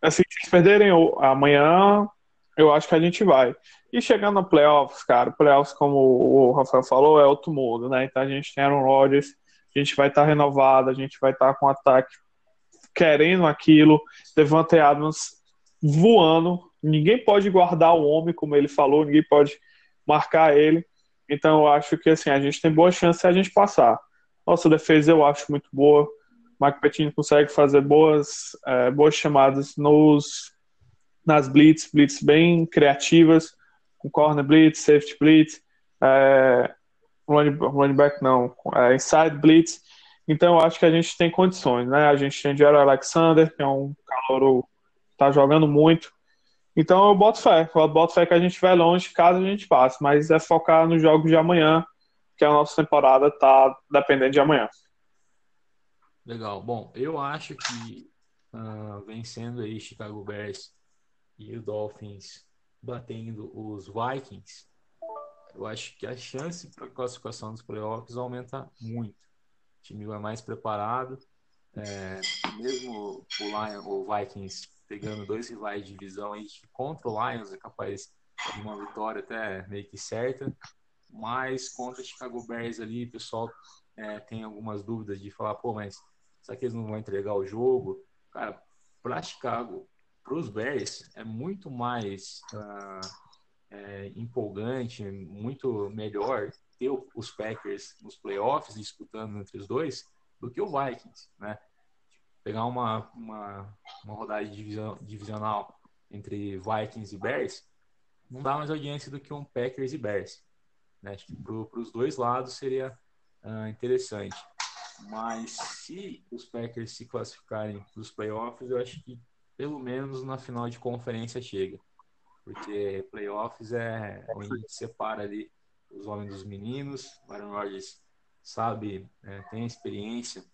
Assim, se perderem amanhã, eu acho que a gente vai. E chegando no playoffs, cara, playoffs, como o Rafael falou, é outro mundo, né? Então a gente tem Aaron Rodgers, a gente vai estar tá renovado, a gente vai estar tá com ataque querendo aquilo, Devante Adams voando, ninguém pode guardar o homem, como ele falou, ninguém pode marcar ele. Então eu acho que assim, a gente tem boa chance a gente passar. Nossa defesa eu acho muito boa. Mike Pettine consegue fazer boas, é, boas chamadas nos, nas blitz, blitz bem criativas, com corner blitz, safety blitz, é, running, running back não, é, inside blitz. Então eu acho que a gente tem condições, né? A gente tem Jerry Alexander, que é um calor tá jogando muito. Então eu boto fé, eu boto fé que a gente vai longe caso a gente passe, mas é focar nos jogos de amanhã, que a nossa temporada tá dependendo de amanhã. Legal. Bom, eu acho que uh, vencendo aí Chicago Bears e o Dolphins batendo os Vikings, eu acho que a chance para classificação dos playoffs aumenta muito. O time vai mais preparado. É, mesmo o, Lion, o Vikings pegando dois rivais de divisão aí contra o Lions é capaz de uma vitória até meio que certa, mas contra o Chicago Bears ali, o pessoal é, tem algumas dúvidas de falar, pô, mas será que eles não vão entregar o jogo? Cara, para Chicago, para os Bears, é muito mais uh, é, empolgante, muito melhor ter os Packers nos playoffs disputando entre os dois do que o Vikings, né? Pegar uma, uma, uma rodada division, divisional entre Vikings e Bears, não dá mais audiência do que um Packers e Bears. Né? Acho que para os dois lados seria uh, interessante. Mas se os Packers se classificarem para os playoffs, eu acho que pelo menos na final de conferência chega. Porque playoffs é onde a gente separa ali os homens dos meninos. O Aaron Rodgers sabe, é, tem experiência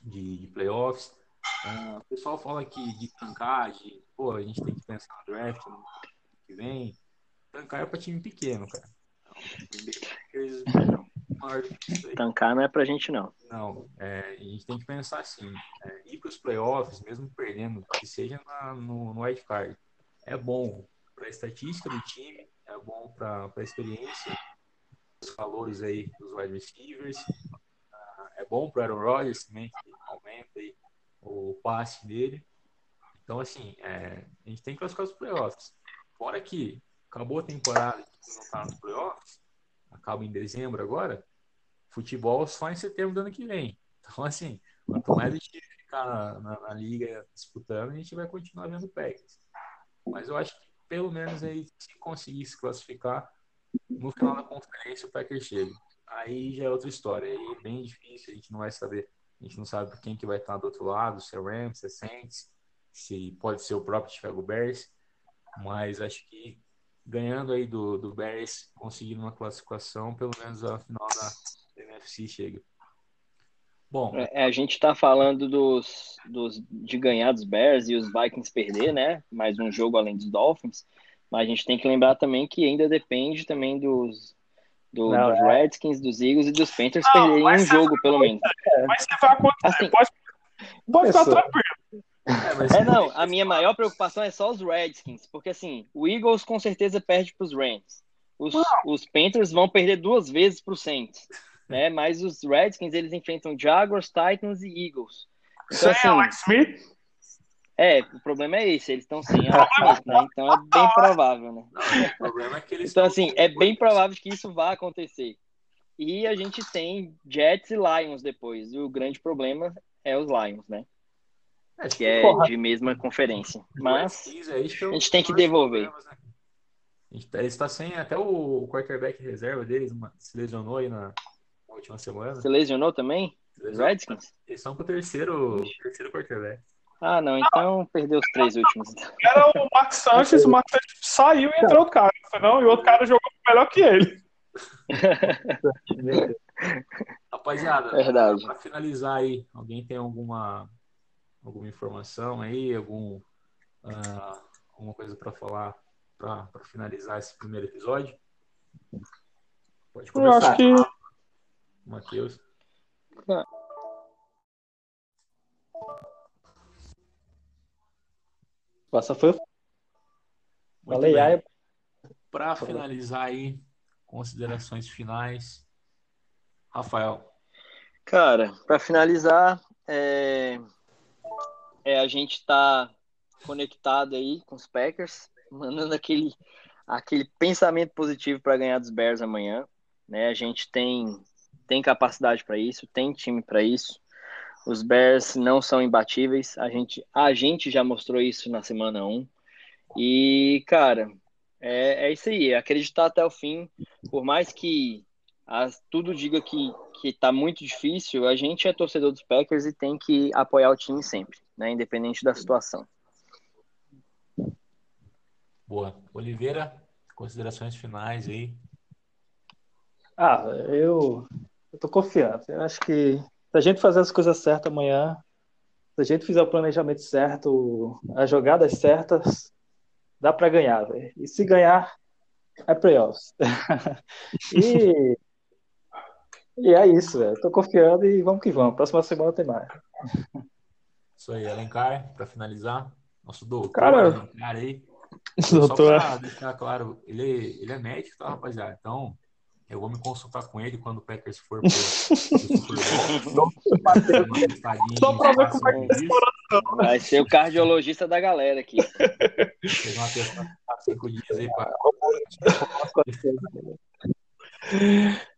de, de playoffs. Uh, o pessoal fala que de tancar, de pô, a gente tem que pensar no draft no que vem. Tancar é para time pequeno, cara. Tancar não é pra gente, não. Não, é, a gente tem que pensar assim: é, ir para os playoffs, mesmo perdendo, que seja na, no, no wild card, é bom para a estatística do time, é bom para a experiência, os valores aí dos wide receivers, uh, é bom para o Aaron Rodgers também, que aumenta aí o passe dele. Então, assim, é, a gente tem que classificar os playoffs. Fora que acabou a temporada, não está nos playoffs, acaba em dezembro agora, futebol só em setembro do ano que vem. Então, assim, quanto mais a gente ficar na, na, na liga disputando, a gente vai continuar vendo Packers. Mas eu acho que pelo menos aí, se conseguir se classificar, no final da conferência o Packers chega. Aí já é outra história. Aí é bem difícil, a gente não vai saber a gente não sabe quem que vai estar do outro lado, se é Rams, se é Saints, se pode ser o próprio Chicago Bears. Mas acho que ganhando aí do, do Bears, conseguindo uma classificação, pelo menos a final da NFC chega. Bom, é, a gente está falando dos, dos, de ganhar dos Bears e os Vikings perder, né? Mais um jogo além dos Dolphins. Mas a gente tem que lembrar também que ainda depende também dos, do, não, dos é. Redskins, dos Eagles e dos Panthers não, perderem um jogo, pelo menos. Mas você vai acontecer. Assim, pode, pode ficar tranquilo. É, é, não, a minha maior preocupação é só os Redskins, porque assim, o Eagles com certeza perde para os Rams. Os, os Panthers vão perder duas vezes para os Saints, né? Mas os Redskins eles enfrentam Jaguars, Titans e Eagles. Então, Sem assim, Alex Smith? É, o problema é esse, eles estão sem Smith, né? Então é bem provável, né? Não, o problema é que eles então, assim, é bem provável que isso vá acontecer. E a gente tem Jets e Lions depois. E o grande problema é os Lions, né? É, que é porra. de mesma conferência. Mas a gente tem que devolver. Né? Ele está sem até o quarterback reserva deles, se lesionou aí na última semana. Se lesionou também? Redskins? Eles são com o terceiro, terceiro quarterback. Ah, não, então perdeu os três últimos. Era o Marcos Sanches, o Marcos Sanches saiu e entrou o cara, não? E o outro cara jogou melhor que ele. Rapaziada, Verdade. para finalizar aí, alguém tem alguma, alguma informação aí, algum, uh, alguma coisa para falar para finalizar esse primeiro episódio? Pode Eu começar, acho que Matheus. Passa foi. Muito Falei, bem. ai, Para finalizar aí, considerações finais. Rafael, Cara, para finalizar, é... é a gente tá conectado aí com os Packers, mandando aquele, aquele pensamento positivo para ganhar dos Bears amanhã. Né? A gente tem, tem capacidade para isso, tem time para isso. Os Bears não são imbatíveis. A gente, a gente já mostrou isso na semana 1. E, cara, é, é isso aí. É acreditar até o fim. Por mais que as- tudo diga que, que tá muito difícil, a gente é torcedor dos Packers e tem que apoiar o time sempre, né? Independente da situação. boa. Oliveira, considerações finais aí. Ah, eu, eu tô confiante. Eu acho que se a gente fazer as coisas certas amanhã, se a gente fizer o planejamento certo, as jogadas certas, dá para ganhar, velho. E se ganhar, é playoffs. e, e é isso, velho. Tô confiando e vamos que vamos. Próxima semana tem mais. Isso aí, Alencar, para finalizar. Nosso doutor, Cara, Alencar aí. Só doutor, para deixar claro, ele, ele é médico, tá, rapaziada? Então, eu vou me consultar com ele quando o Packers for pro, Super Bowl. Só pra ver como é que Vai ser o cardiologista da galera aqui. Fez uma questão de ficar cinco dias aí pra...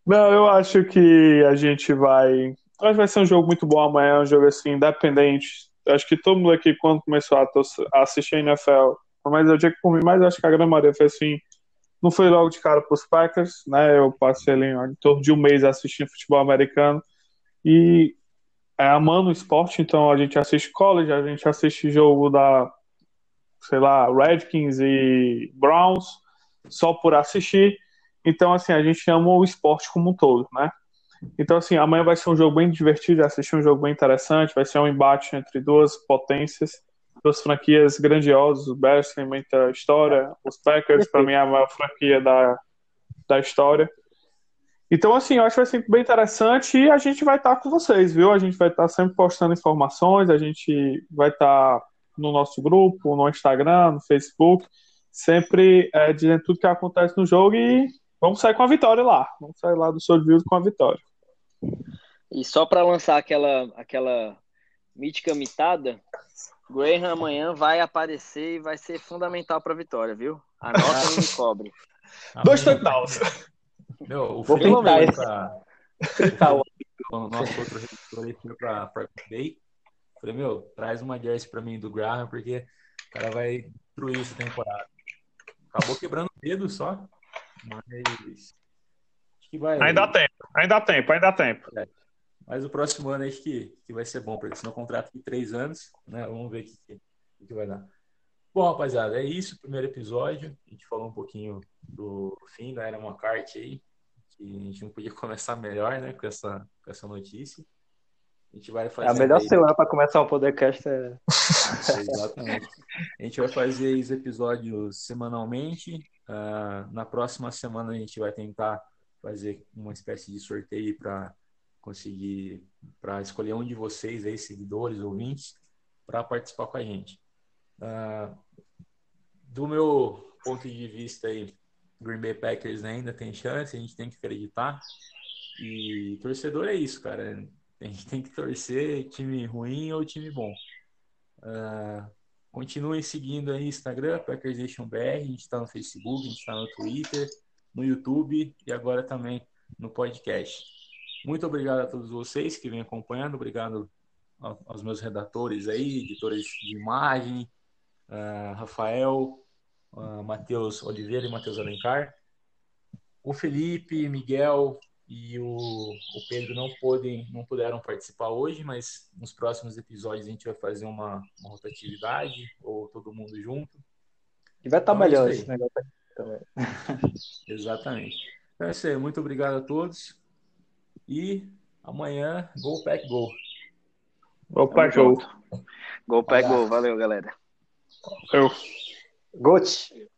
Não, eu acho que a gente vai. Acho que vai ser um jogo muito bom amanhã, um jogo assim, independente. Acho que todo mundo aqui, quando começou a, assistir a NFL, mas eu digo que por mim, mas acho que a grande maioria foi assim. Não foi logo de cara pros Packers, né? Eu passei ali em torno de um mês assistindo futebol americano e é, amando o esporte, então a gente assiste college, a gente assiste jogo da, sei lá, Redskins e Browns, só por assistir. Então, assim, a gente ama o esporte como um todo, né? Então, assim, amanhã vai ser um jogo bem divertido assistir, um jogo bem interessante. Vai ser um embate entre duas potências, duas franquias grandiosas. O Bears tem muita história, os Packers, para mim, é a maior franquia da, da história. Então, assim, eu acho que vai ser bem interessante e a gente vai estar com vocês, viu? A gente vai estar sempre postando informações, a gente vai estar no nosso grupo, no Instagram, no Facebook, sempre é, dizendo tudo que acontece no jogo e vamos sair com a vitória lá. Vamos sair lá do Solville com a vitória. E só para lançar aquela, aquela mítica mitada, Graham amanhã vai aparecer e vai ser fundamental para a vitória, viu? Anota e me cobre. Dois touchdowns. Meu, o Vou Felipe pintar Tá, ó. o nosso outro redator aí foi pra, pra Bay. Falei, meu, traz uma jersey pra mim do Graham, porque o cara vai destruir essa temporada. Acabou quebrando o dedo só, mas acho que vai. Ainda dá tempo, ainda dá tempo, ainda dá tempo. Mas o próximo ano acho que, que vai ser bom, porque senão contrato de três anos, né? Vamos ver o que, que, que vai dar. Bom, rapaziada, é isso, primeiro episódio. A gente falou um pouquinho do fim da Era McCarthy aí, que a gente não podia começar melhor, né, com essa, com essa notícia. A gente vai fazer. É a melhor semana para começar um podcast. É... Exatamente. A gente vai fazer os episódios semanalmente. Ah, na próxima semana a gente vai tentar fazer uma espécie de sorteio para conseguir para escolher um de vocês aí, seguidores, ouvintes, para participar com a gente. Ah, do meu ponto de vista aí, Green Bay Packers ainda tem chance, a gente tem que acreditar. E torcedor é isso, cara. A gente tem que torcer time ruim ou time bom. Uh, continuem seguindo aí Instagram, Packersation BR, a gente está no Facebook, a gente está no Twitter, no YouTube e agora também no podcast. Muito obrigado a todos vocês que vêm acompanhando, obrigado aos meus redatores aí, editores de imagem, uh, Rafael, uh, Matheus Oliveira e Matheus Alencar. O Felipe, Miguel, e o, o Pedro não, podem, não puderam participar hoje, mas nos próximos episódios a gente vai fazer uma, uma rotatividade, ou todo mundo junto. E vai estar Então é melhor esse negócio também. Exatamente. Então é isso aí. Muito obrigado a todos. E amanhã, Go Pack Go. Opa, Tamo show. junto. Gol, pega gol. Valeu, galera. Eu. Gote.